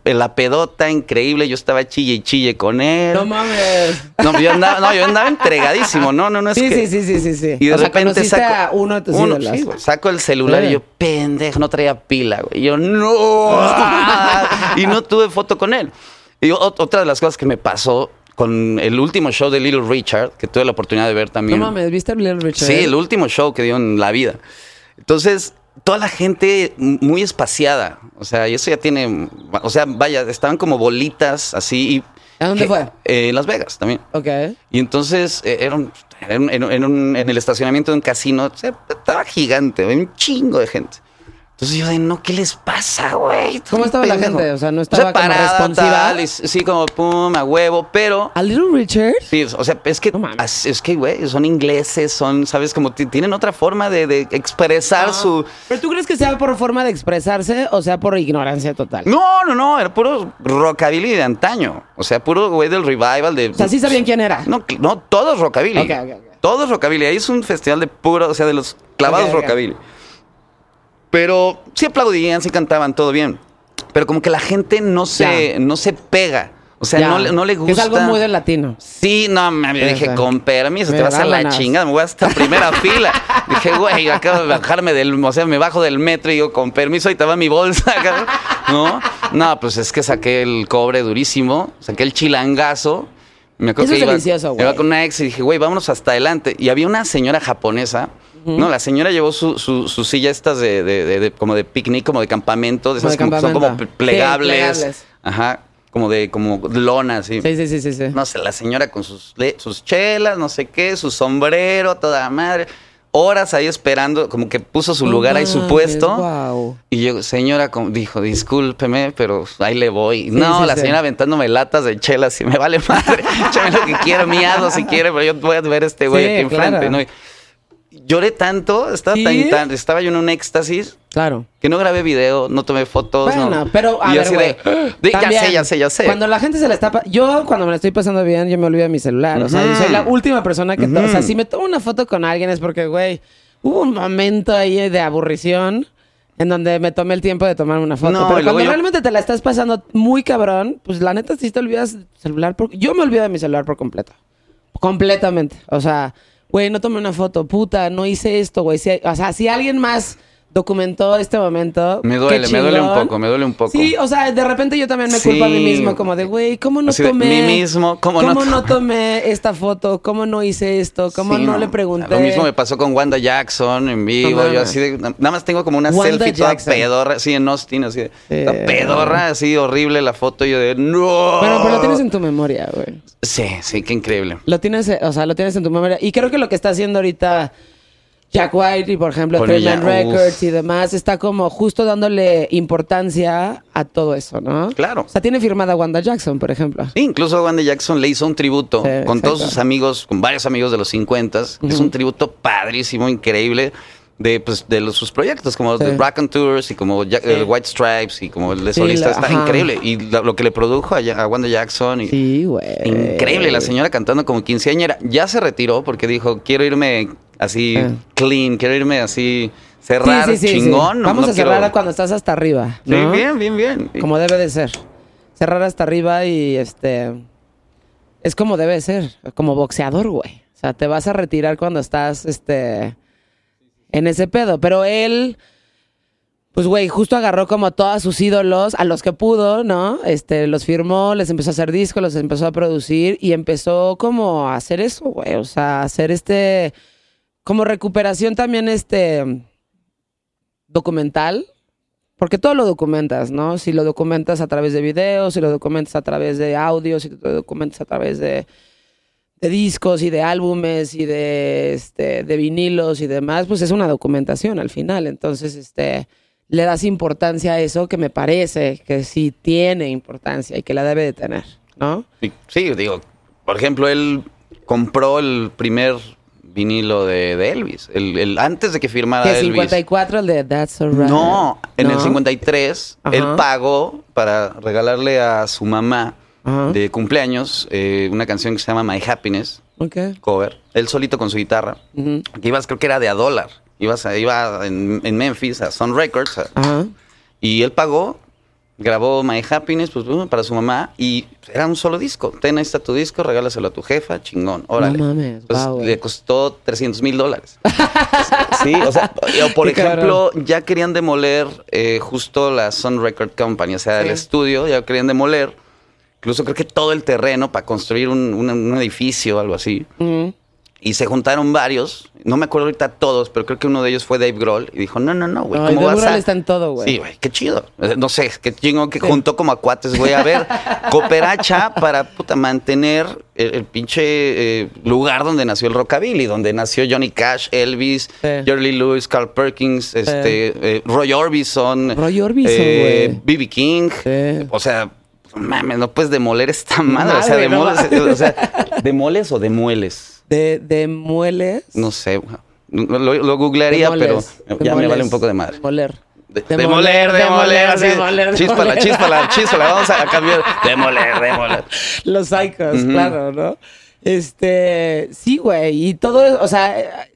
la pedota increíble, yo estaba chille y chille con él. No mames. No, yo andaba, no, yo andaba entregadísimo, no, no, no es Sí, que... sí, sí, sí, sí. Y de o repente saco a uno de tus uno, ídolos. sí, güey, saco el celular Sí. y yo, pendejo, no traía pila, güey. Y yo, no. y no tuve foto con él. Y ot- otra de las cosas que me pasó con el último show de Little Richard, que tuve la oportunidad de ver No también. mames, ¿viste Little Richard? Sí, el último show que dio en la vida. Entonces, toda la gente muy espaciada. O sea, y eso ya tiene. O sea, vaya, estaban como bolitas así. Y, ¿A dónde que- fue? eh, en Las Vegas también. Ok. Y entonces eh, era un- en, en un- en el estacionamiento de un casino, o sea, estaba gigante, un chingo de gente. Entonces yo de, no, ¿qué les pasa, güey? ¿Cómo estaba la gente? O sea, ¿no estaba como responsiva? tal, y s- sí, como pum, a huevo, pero... ¿A Little Richard? Sí, o sea, es que, No es que, güey, son ingleses, son, ¿sabes? Como ti- tienen otra forma de, de expresar su... ¿Pero tú crees que sea por forma de expresarse o sea por ignorancia total? No, no, no, era puro rockabilly de antaño. O sea, puro güey del revival de... O sea, sí sabían quién era. No, no, todos rockabilly. Ok, ok, ok. Todos rockabilly. Ahí es un festival de puro, o sea, de los clavados rockabilly. Pero sí aplaudían, sí cantaban, todo bien. Pero como que la gente no se, Ya. no se pega. O sea, no, le- no le gusta. Es algo muy del latino. Sí, no, me dije, con permiso, Me te vas a la vámonos. chingada, me voy hasta primera fila. Dije, güey, acabo de bajarme del, o sea, me bajo del metro y digo, con permiso, ahí te va mi bolsa, cabrón. ¿no? No, pues es que saqué el cobre durísimo, saqué el chilangazo. Me acuerdo Eso que es iba, delicioso, güey. iba con una ex y dije, güey, vámonos hasta adelante. Y había una señora japonesa No, la señora llevó su, su, su silla estas de, de- de- de- como de picnic, como de campamento, de esas como- son como plegables. Sí, plegables. Ajá, como de como lona, sí. Sí, sí, sí, sí. sí. No sé, la señora con sus, sus chelas, no sé qué, su sombrero, toda madre. Horas ahí esperando, como que puso su lugar ahí, su puesto. guau. Y yo, señora, como dijo, discúlpeme, pero ahí le voy. no, sí, la sí. señora aventándome latas de chelas y me vale madre. Échame lo que quiera, miado si quiere, pero yo voy a ver a este güey aquí enfrente, claro. ¿no? Lloré tanto, estaba ¿Sí? tan, tan- estaba yo en un éxtasis Claro. que no grabé video, no tomé fotos. Bueno, no. pero a Y ver, güey. ya sé, ya sé, ya sé. Cuando la gente se le está... Yo, cuando me la estoy pasando bien, yo me olvido de mi celular. O sea, yo soy la última persona que... O sea, si me tomo una foto con alguien es porque, güey, hubo un momento ahí de aburrición en donde me tomé el tiempo de tomar una foto. No, pero cuando yo- realmente te la estás pasando muy cabrón, pues la neta sí te olvidas del celular. Por... Yo me olvido de mi celular por completo. Completamente. O sea, güey, no tomé una foto. Puta, no hice esto, güey. Si- o sea, si alguien más documentó este momento. Me duele, me duele un poco, me duele un poco. Sí, o sea, de repente yo también me Sí. culpo a mí mismo, como de, güey, ¿cómo no de, tomé? mí mismo, ¿cómo no no tomé? tomé esta foto? ¿Cómo no hice esto? ¿Cómo Sí, no, le pregunté? Lo mismo me pasó con Wanda Jackson en vivo. No yo así de. Nada más tengo como una Wanda selfie toda pedorra, así en Austin, así de. Sí. toda pedorra, así horrible la foto. y Yo de. ¡No! Bueno, pero lo tienes en tu memoria, güey. Sí, sí, qué increíble. Lo tienes, o sea, lo tienes en tu memoria. Y creo que lo que está haciendo ahorita Jack White y, por ejemplo, Con Three ella, Man Records uf. y demás, está como justo dándole importancia a todo eso, ¿no? Claro. O sea, tiene firmada Wanda Jackson, por ejemplo. Sí, incluso Wanda Jackson le hizo un tributo Sí, con todos sus amigos, con varios amigos de los 50 Es un tributo padrísimo, increíble. De, pues, de los- sus proyectos, como Sí. The Rock and Tours y como Ja- el White Stripes y como el de solista, la- está ajá. increíble. Y lo, lo que le produjo a, Wanda Jackson. Y, Sí, güey. Increíble, la señora cantando como quinceañera. Ya se retiró porque dijo, quiero irme así Ah. clean, quiero irme así Sí, cerrar sí, sí, sí. chingón. no- Vamos no a cerrar quiero- cuando estás hasta arriba. Sí, ¿no? bien, bien, bien. Como debe de ser. Cerrar hasta arriba y este. Es como debe de ser. Como boxeador, güey. O sea, te vas a retirar cuando estás este. En ese pedo. Pero él. Pues, güey, justo agarró como a todos sus ídolos, a los que pudo, ¿no? Este, los firmó, les empezó a hacer discos, los empezó a producir y empezó como a hacer eso, güey. O sea, hacer este. Como recuperación también, este. Documental. Porque todo lo documentas, ¿no? Si lo documentas a través de videos, si lo documentas a través de audios, si lo documentas a través de, de discos y de álbumes y de, este, de vinilos y demás, pues es una documentación al final. Entonces, este, le das importancia a eso que me parece que sí tiene importancia y que la debe de tener, ¿no? Sí, Sí, digo, por ejemplo, él compró el primer vinilo de, de Elvis, el, el- antes de que firmara Elvis. 54, el de That's Alright. No, en el ¿No? 53 Ajá. él pagó para regalarle a su mamá Ajá. de cumpleaños eh, una canción que se llama My Happiness, Ok. cover, él solito con su guitarra, que ibas, creo que era de a dólar, ibas a, iba en, en Memphis a Sun Records a- Ajá. y él pagó, grabó My Happiness pues, para su mamá y era un solo disco. Ten, ahí está tu disco, regálaselo a tu jefa, chingón, órale. No mames, Pues, le costó 300 mil dólares. sí, o sea, o por ejemplo, ya querían demoler eh, justo la Sun Record Company, o sea, el estudio, ya querían demoler. Incluso creo que todo el terreno para construir un, un- un edificio o algo así. Y se juntaron varios, no me acuerdo ahorita todos, pero creo que uno de ellos fue Dave Grohl y dijo, no, no, no, güey, Ay, ¿cómo Dave vas Grohl a...? está en todo, güey. Sí, güey, qué chido. Eh, No sé, qué chingo que juntó como a cuates, güey, a ver, cooperacha para, puta, mantener el, el pinche eh, lugar donde nació el rockabilly, donde nació Johnny Cash, Elvis, Sí. Jerry Lewis, Carl Perkins, este, eh, Roy Orbison. Roy Orbison, eh, güey. B.B. King. Sí. O sea... Mames, no puedes demoler esta madre. o sea, no demoles, o sea, ¿demoles o demueles? De, de mueles. No sé. Lo, lo googlearía, Demoles, pero ya me vale un poco de madre. Demoler. De- demoler, demoler, demoler, demoler. chíspala, chíspala. Vamos a cambiar. Demoler, demoler. Los psychos, claro, ¿no? Este, sí, güey. Y todo, o sea,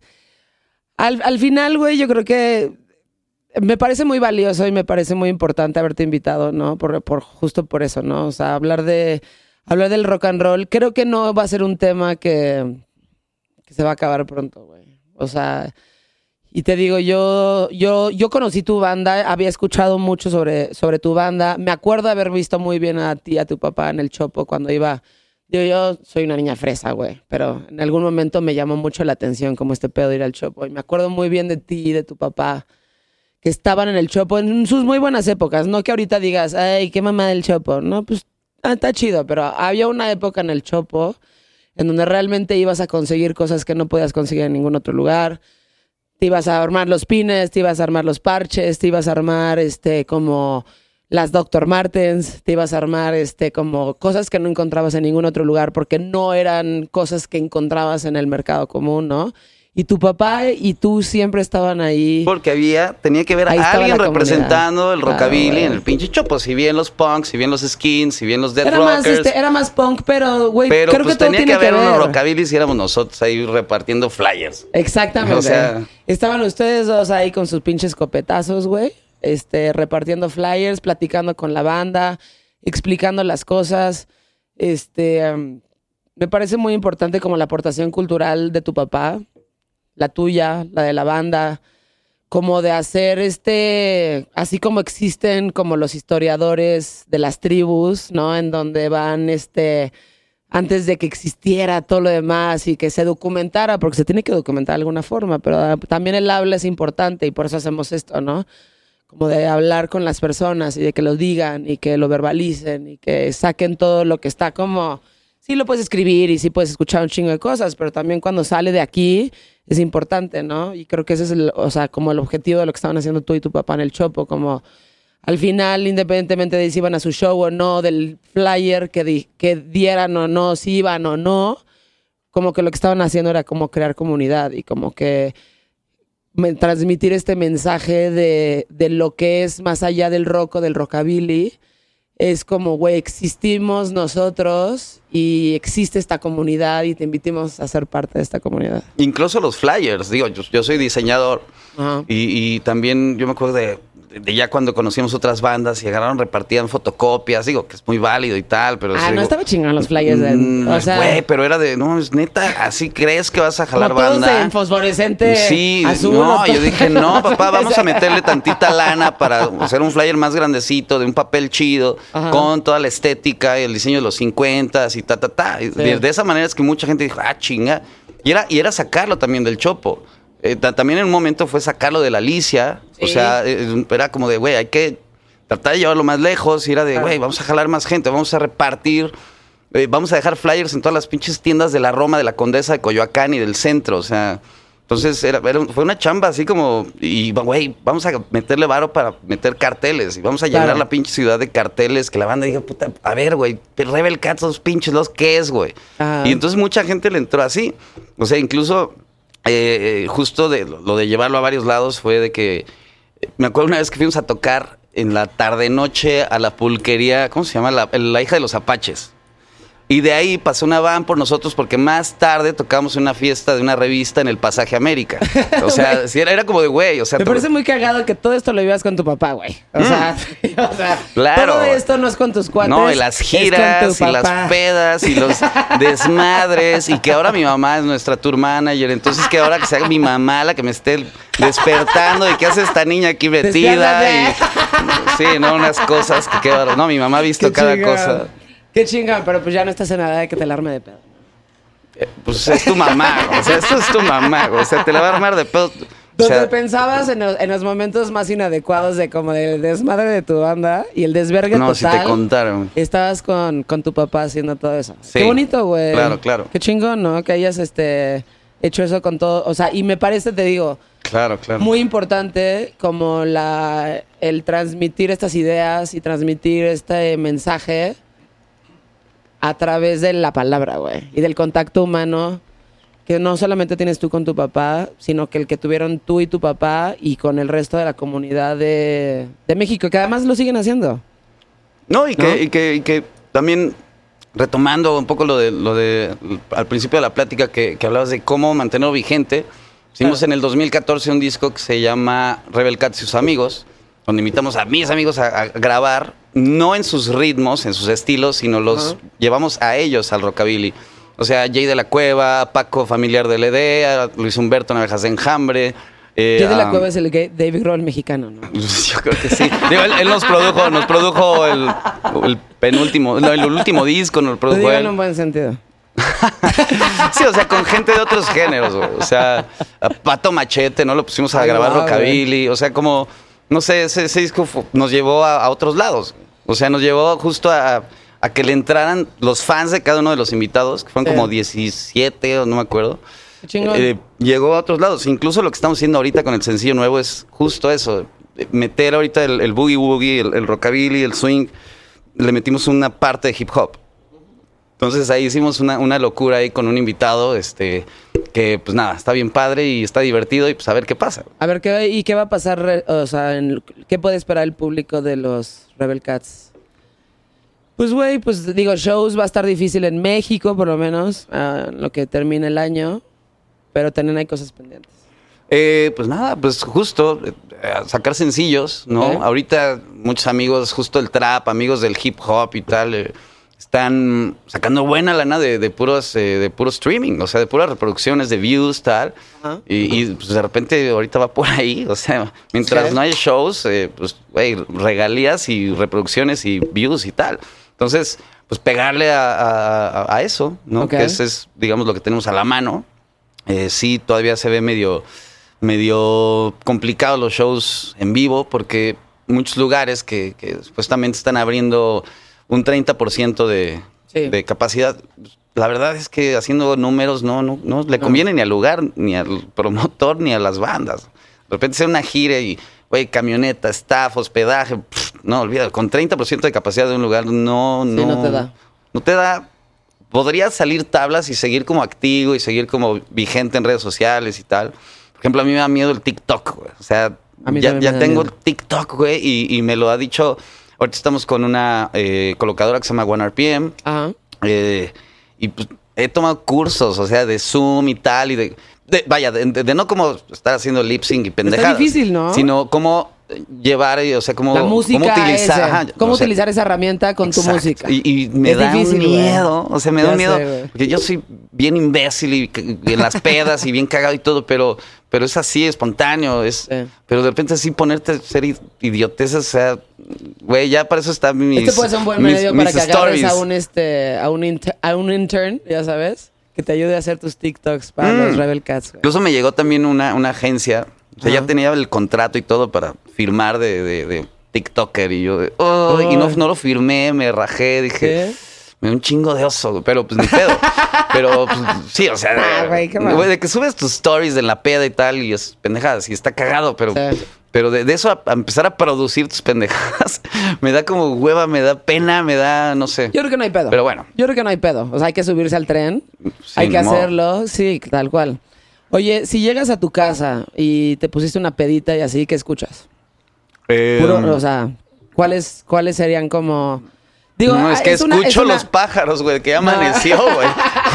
al, al final, güey, yo creo que me parece muy valioso y me parece muy importante haberte invitado, ¿no? Por, justo por eso, ¿no? O sea, hablar de hablar del rock and roll, creo que no va a ser un tema que, se va a acabar pronto, güey. O sea, y te digo, yo, yo, yo conocí tu banda, había escuchado mucho sobre, sobre tu banda. Me acuerdo haber visto muy bien a ti a tu papá en el Chopo cuando iba Yo, yo soy una niña fresa, güey, pero en algún momento me llamó mucho la atención como este pedo ir al Chopo. Y me acuerdo muy bien de ti y de tu papá, que estaban en el Chopo en sus muy buenas épocas. No que ahorita digas, ay, qué mamá del Chopo. No, pues ah, está chido, pero había una época en el Chopo en donde realmente ibas a conseguir cosas que no podías conseguir en ningún otro lugar. Te ibas a armar los pines, te ibas a armar los parches, te ibas a armar este como las Dr. Martens, te ibas a armar este como cosas que no encontrabas en ningún otro lugar porque no eran cosas que encontrabas en el mercado común, ¿no? Y tu papá y tú siempre estaban ahí. Porque había, tenía que ver Ahí a alguien comunidad. representando el rockabilly en el pinche chopo. Si bien los punks, si bien los skins, si bien los dead Era más, rockers. este, era más punk, pero, güey, creo pues que todo tenía que tiene que, haber ver. unos rockabillys y éramos nosotros ahí repartiendo flyers. Exactamente. O sea- Estaban ustedes dos ahí con sus pinches copetazos, güey. Este, repartiendo flyers, platicando con la banda, explicando las cosas. Este, me parece muy importante como la aportación cultural de tu papá, la tuya, la de la banda, como de hacer este, así como existen como los historiadores de las tribus, ¿no? En donde van, este, antes de que existiera todo lo demás y que se documentara, porque se tiene que documentar de alguna forma, pero también el habla es importante y por eso hacemos esto, ¿no? Como de hablar con las personas y de que lo digan y que lo verbalicen y que saquen todo lo que está como... Sí lo puedes escribir y sí puedes escuchar un chingo de cosas, pero también cuando sale de aquí es importante, ¿no? Y creo que ese es el, o sea, como el objetivo de lo que estaban haciendo tú y tu papá en el Chopo, como al final, independientemente de si iban a su show o no, del flyer que, di- que dieran o no, si iban o no, como que lo que estaban haciendo era como crear comunidad y como que transmitir este mensaje de, de lo que es más allá del rock o del rockabilly. Es como, güey, existimos nosotros y existe esta comunidad y te invitamos a ser parte de esta comunidad. Incluso los flyers. Digo, yo, yo soy diseñador y, y también yo me acuerdo de, de ya cuando conocíamos otras bandas y agarraron, repartían fotocopias. Digo, que es muy válido y tal, pero... Ah, no digo, estaba chingón los flyers. de- mm, o sea, güey, pero era de, no, es neta, así crees que vas a jalar todos banda. en fosforescente Sí, azul. no, yo dije, no, papá, vamos a meterle tantita lana para hacer un flyer más grandecito, de un papel chido, Ajá. con toda la estética y el diseño de los 50 y ta, ta, ta. De, de esa manera es que mucha gente dijo, ah, chinga. Y era, y era sacarlo también del chopo. Eh, ta- también en un momento fue sacarlo de la Alicia. O sea, eh, era como de, güey, hay que tratar de llevarlo más lejos. Y era de, güey, vamos a jalar más gente, vamos a repartir. eh, vamos a dejar flyers en todas las pinches tiendas de la Roma, de la Condesa, de Coyoacán y del centro. O sea, entonces era, fue una chamba así como, y güey, vamos a meterle varo para meter carteles y vamos a llenar Claro. la pinche ciudad de carteles que la banda diga, puta, a ver, güey, Rebel Cats, esos pinches, los ¿qué es, güey? Y entonces mucha gente le entró así. O sea, incluso eh, eh, justo de lo, de llevarlo a varios lados fue de que me acuerdo una vez que fuimos a tocar en la tarde noche a la pulquería, ¿cómo se llama? La, la hija de los apaches. Y de ahí pasó una van por nosotros porque más tarde tocamos una fiesta de una revista en el Pasaje América. O sea, era, era como de güey. O sea, Me parece muy cagado que todo esto lo vivas con tu papá, güey. O, sea, o sea, Mm. Claro. todo esto no es con tus cuates. No, y las giras y las pedas y los desmadres y que ahora mi mamá es nuestra tour manager, entonces que ahora que sea mi mamá la que me esté despertando y qué hace esta niña aquí metida y sí, no unas cosas que qué bárbaro. no, mi mamá ha visto Qué cada cosa. Qué chingón, pero pues ya no estás en la edad de que te la arme de pedo. Eh, Pues es tu mamá, o sea, esto es tu mamá, o sea, te la va a armar de pedo. O Donde sea, pensabas en los, en los momentos más inadecuados de como del desmadre de tu banda y el desvergue no, si total. te contaron. Estabas con, con tu papá haciendo todo eso. Sí. Qué bonito, güey. Claro, claro. Qué chingón, ¿no? Que hayas este hecho eso con todo. O sea, y me parece, te digo, Claro, claro. muy importante como la el transmitir estas ideas y transmitir este mensaje a través de la palabra, güey, y del contacto humano que no solamente tienes tú con tu papá, sino que el que tuvieron tú y tu papá y con el resto de la comunidad de, de México, que además lo siguen haciendo. No, y que, ¿No? Y, que, y que también retomando un poco lo de, lo de al principio de la plática que, que hablabas de cómo mantenerlo vigente, hicimos en el 2014 un disco que se llama Rebel Cats y sus amigos, donde invitamos a mis amigos a, a grabar, no en sus ritmos, en sus estilos, sino los llevamos a ellos al rockabilly. O sea, Jay de la Cueva, Paco Familiar del ED, Luis Humberto Navejas de Enjambre, Eh, Jay de la Cueva es el gay David Grohl mexicano, ¿no? Yo creo que sí. Digo, él, él nos produjo, nos produjo el, el penúltimo, no, el último disco, nos lo Lo produjo digo en un buen sentido. Sí, o sea, con gente de otros géneros, güey. O sea, a Pato Machete, ¿no? Lo pusimos a Ay, grabar guau, rockabilly. O sea, como, no sé, ese, ese disco nos llevó a, a otros lados. O sea, nos llevó justo a, a que le entraran los fans de cada uno de los invitados, que fueron como 17 o no me acuerdo. Eh, llegó a otros lados. Incluso lo que estamos haciendo ahorita con el sencillo nuevo es justo eso. Meter ahorita el, el boogie woogie, el, el rockabilly, el swing. Le metimos una parte de hip hop. Entonces ahí hicimos una, una locura ahí con un invitado, este, que pues nada, está bien padre y está divertido y pues a ver qué pasa. A ver, ¿qué, ¿y qué va a pasar? re- O sea, en- ¿qué puede esperar el público de los Rebel Cats? Pues, güey, pues digo, shows va a estar difícil en México, por lo menos, en lo que termine el año. Pero también hay cosas pendientes. Eh, pues nada, pues justo eh, sacar sencillos, ¿no? Ahorita muchos amigos, justo el trap, amigos del hip hop y tal, eh, están sacando buena lana de, de puros, eh, de puro streaming, o sea, de puras reproducciones, de views, tal. Y, y, pues de repente ahorita va por ahí, o sea, mientras no haya shows, eh, pues, güey, regalías y reproducciones y views y tal. Entonces, pues pegarle a, a- a eso, ¿no? Que ese es, digamos, lo que tenemos a la mano. Eh, sí, todavía se ve medio, medio complicado los shows en vivo porque muchos lugares que, que supuestamente están abriendo un 30% de, Sí. de capacidad. La verdad es que haciendo números no, no, no le conviene ni al lugar, ni al promotor, ni a las bandas. De repente hacer una gira y, güey, camioneta, staff, hospedaje, pff, no, olvídalo, con 30% de capacidad de un lugar no, Sí, no. no te da. No te da. Podrías salir tablas y seguir como activo y seguir como vigente en redes sociales y tal. Por ejemplo, a mí me da miedo el TikTok, güey. O sea, ya, ya tengo el TikTok, güey, y, y me lo ha dicho. Ahorita estamos con una eh, colocadora que se llama OneRPM. Ajá. eh, y pues, he tomado cursos, o sea, de Zoom y tal. Y de, de- vaya, de, de- de no como estar haciendo lip sync y pendejadas. difícil, ¿no? Sino cómo eh, llevar, eh, o sea, cómo, La música, cómo utilizar. ajá, ¿Cómo o sea, utilizar esa herramienta con tu música? Y, y me Es da difícil, un güey. miedo, o sea, me da Ya un miedo. sé, porque yo soy bien imbécil y, y en las pedas y bien cagado y todo, pero, pero es así, espontáneo. Es, Sí. Pero de repente así ponerte a ser idioteces, o sea, güey, ya para eso está mis. este puede ser un buen mis- medio para mis que agarres a un, este, a, un inter- a un intern, ya sabes, que te ayude a hacer tus TikToks para Mm. los Rebel Cats. güey. Incluso me llegó también una, una agencia, o sea, ya tenía el contrato y todo para firmar de, de- de TikToker y yo, de, "Oh", y no, no lo firmé, me rajé, dije, ¿Qué? me un chingo de oso, pero pues ni pedo. pero pues, sí, o sea, Ah, güey, de que subes tus stories de la peda y tal y es pendejadas y está cagado, pero, Sí. pero de, de eso a, a empezar a producir tus pendejadas, me da como hueva, me da pena, me da, no sé. Yo creo que no hay pedo. Pero bueno. Yo creo que no hay pedo. O sea, hay que subirse al tren. Hay que modo. hacerlo. Sí, tal cual. Oye, si llegas a tu casa y te pusiste una pedita y así, ¿qué escuchas? Eh, Puro, o sea, ¿cuáles, ¿cuáles serían como...? Digo, no, es ah, que escucho una- los pájaros, güey, que ya amaneció, güey.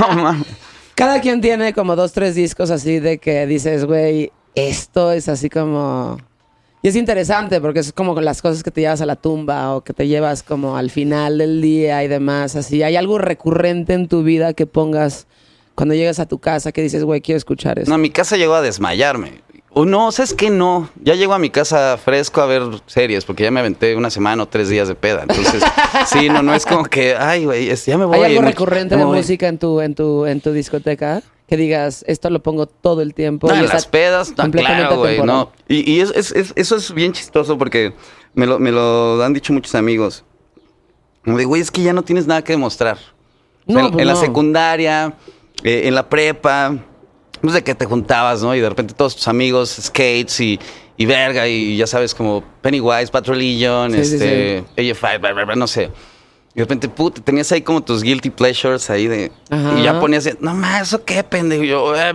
No. Cada quien tiene como dos, tres discos así de que dices, güey, esto es así como... Y es interesante porque es como las cosas que te llevas a la tumba o que te llevas como al final del día y demás. Así, ¿hay algo recurrente en tu vida que pongas cuando llegas a tu casa que dices, güey, quiero escuchar eso? No, mi casa llegó a desmayarme. O no, ¿sabes qué? No. Ya llego a mi casa fresco a ver series, porque ya me aventé una semana o tres días de peda. Entonces, sí, no, no es como que, ay, güey, ya me voy. ¿Hay algo recurrente me de música en tu, en tu, en tu discoteca? Que digas, esto lo pongo todo el tiempo. No, y en las pedas, no, completamente claro, güey, no. Y, y es- es- es- eso es bien chistoso porque me lo, me lo han dicho muchos amigos. Como de, güey, es que ya no tienes nada que demostrar. O sea, No, en, pues en la no. secundaria, eh, en la prepa, no sé que te juntabas, ¿no? Y de repente todos tus amigos, skates y, y verga, y ya sabes, como Pennywise, Bad Religion, Sí, sí, este, AF5, bla, bla, bla, no sé. Y de repente, puta, tenías ahí como tus guilty pleasures ahí de... Ajá. Y ya ponías, no más, ¿eso qué, pendejo? Y yo, "Eh,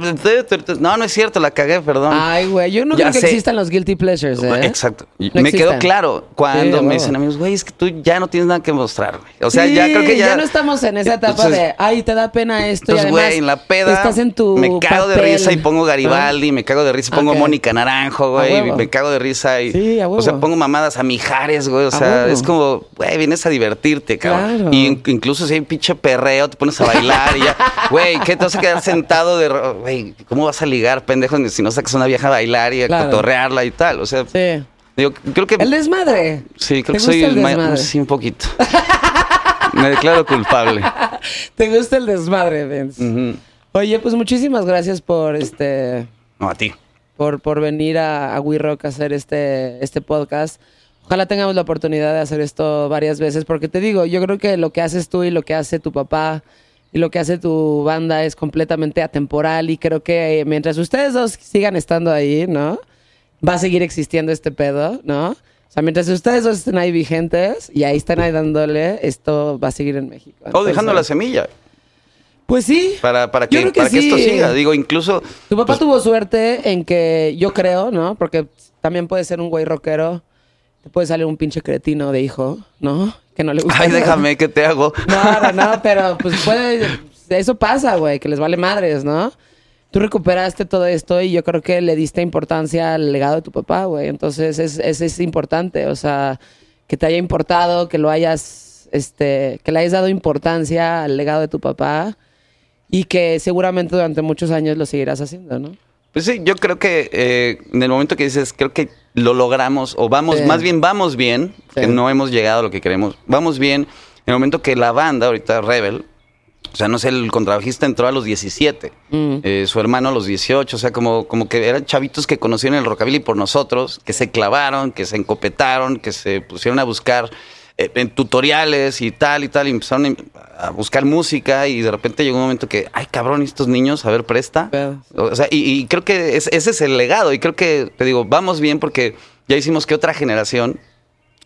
no, no es cierto, la cagué, perdón. Ay, güey, yo no Ya creo que existan los guilty pleasures, ¿eh? Exacto. No me quedó claro cuando Sí, me dicen amigos, güey, es que tú ya no tienes nada que mostrar, güey. O sea, Sí, ya creo que ya... no estamos en esa etapa Entonces- de, ay, te da pena esto. Entonces, güey, en la peda Estás en tu me cago de risa y pongo Garibaldi, me cago de risa y pongo. Mónica Naranjo, güey, me cago de risa y Sí, a huevo. o sea, pongo mamadas a Mijares, güey, o sea, es como, güey, vienes a divertirte, cabrón. claro. Y in- incluso si hay pinche perreo, te pones a bailar y ya. Güey, ¿qué te vas a quedar sentado de. Güey, ¿cómo vas a ligar, pendejo, si no sacas una vieja a bailar y a Claro. cotorrearla y tal? O sea, Sí. digo, creo que. El desmadre. Sí, creo ¿Te que soy gusta el ma- desmadre? sí, un poquito. Me declaro culpable. ¿Te gusta el desmadre, Vince? Oye, pues muchísimas gracias por este No, a ti. por, por venir a, a We Rock a hacer este, este podcast. Ojalá tengamos la oportunidad de hacer esto varias veces, porque te digo, yo creo que lo que haces tú y lo que hace tu papá y lo que hace tu banda es completamente atemporal y creo que mientras ustedes dos sigan estando ahí, ¿no? Va a seguir existiendo este pedo, ¿no? O sea, mientras ustedes dos estén ahí vigentes y ahí están ahí dándole, esto va a seguir en México. O dejando la semilla Pues sí. para, para, que, para que esto siga. Digo, incluso. Tu papá pues, tuvo suerte en que yo creo, ¿no? Porque también puede ser un güey rockero. Te puede salir un pinche cretino de hijo, ¿no? Que no le gusta. Ay, nada. déjame, ¿qué te hago? No, no, no, pero pues puede. Eso pasa, güey, que les vale madres, ¿no? Tú recuperaste todo esto y yo creo que le diste importancia al legado de tu papá, güey. Entonces, es, es, es importante, o sea, que te haya importado, que lo hayas, este, que le hayas dado importancia al legado de tu papá y que seguramente durante muchos años lo seguirás haciendo, ¿no? Pues sí, yo creo que eh, en el momento que dices, creo que lo logramos, o vamos, Sí. más bien vamos bien, Sí. que no hemos llegado a lo que queremos, vamos bien, en el momento que la banda, ahorita Rebel, o sea, no sé, el contrabajista entró a los 17, Mm. eh, su hermano a los 18, o sea, como, como que eran chavitos que conocieron el rockabilly por nosotros, que se clavaron, que se encopetaron, que se pusieron a buscar eh, en tutoriales y tal y tal, y empezaron a buscar música y de repente llegó un momento que, ay cabrón, estos niños, a ver, presta. O sea, y, y creo que es- ese es el legado. Y creo que, te digo, vamos bien porque ya hicimos que otra generación.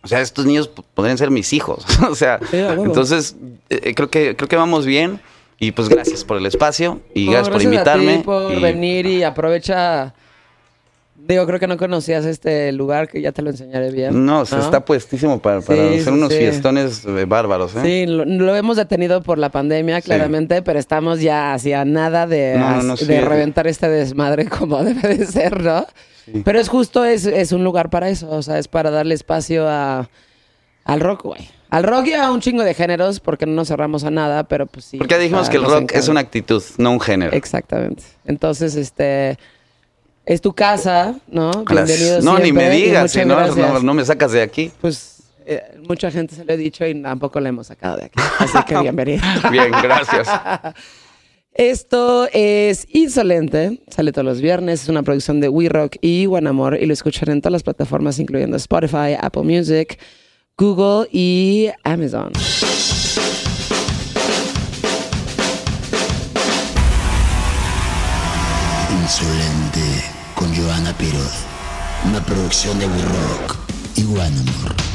O sea, estos niños podrían ser mis hijos. o sea, entonces eh, creo que creo que vamos bien. Y pues gracias por el espacio y No, gracias, por a ti invitarme. por y- venir y aprovecha. Digo, creo que no conocías este lugar, que ya te lo enseñaré bien. No, se está puestísimo para, para Sí, hacer sí, unos sí. fiestones eh, bárbaros. ¿eh? Sí, lo, lo hemos detenido por la pandemia, claramente, pero estamos ya hacia nada de, No, no, no, de sí. reventar este desmadre como debe de ser, ¿no? Pero es justo, es, es un lugar para eso, o sea, es para darle espacio a, al rock, güey. Al rock y a un chingo de géneros, porque no nos cerramos a nada, pero pues sí. Porque ya dijimos o sea, que el rock encanta. es una actitud, no un género. Exactamente. Entonces, este, es tu casa, ¿no? Bienvenido no, ni me digas, si no, gracias. no, no me sacas de aquí. Pues eh, mucha gente se lo he dicho y tampoco le hemos sacado de aquí. Así que bienvenido. Bien, gracias. Esto es Insolente, sale todos los viernes, es una producción de We Rock y Guanamor y lo escucharán en todas las plataformas incluyendo Spotify, Apple Music, Google y Amazon. Insolente con Joana Piroz. Una producción de We Rock y One Amor.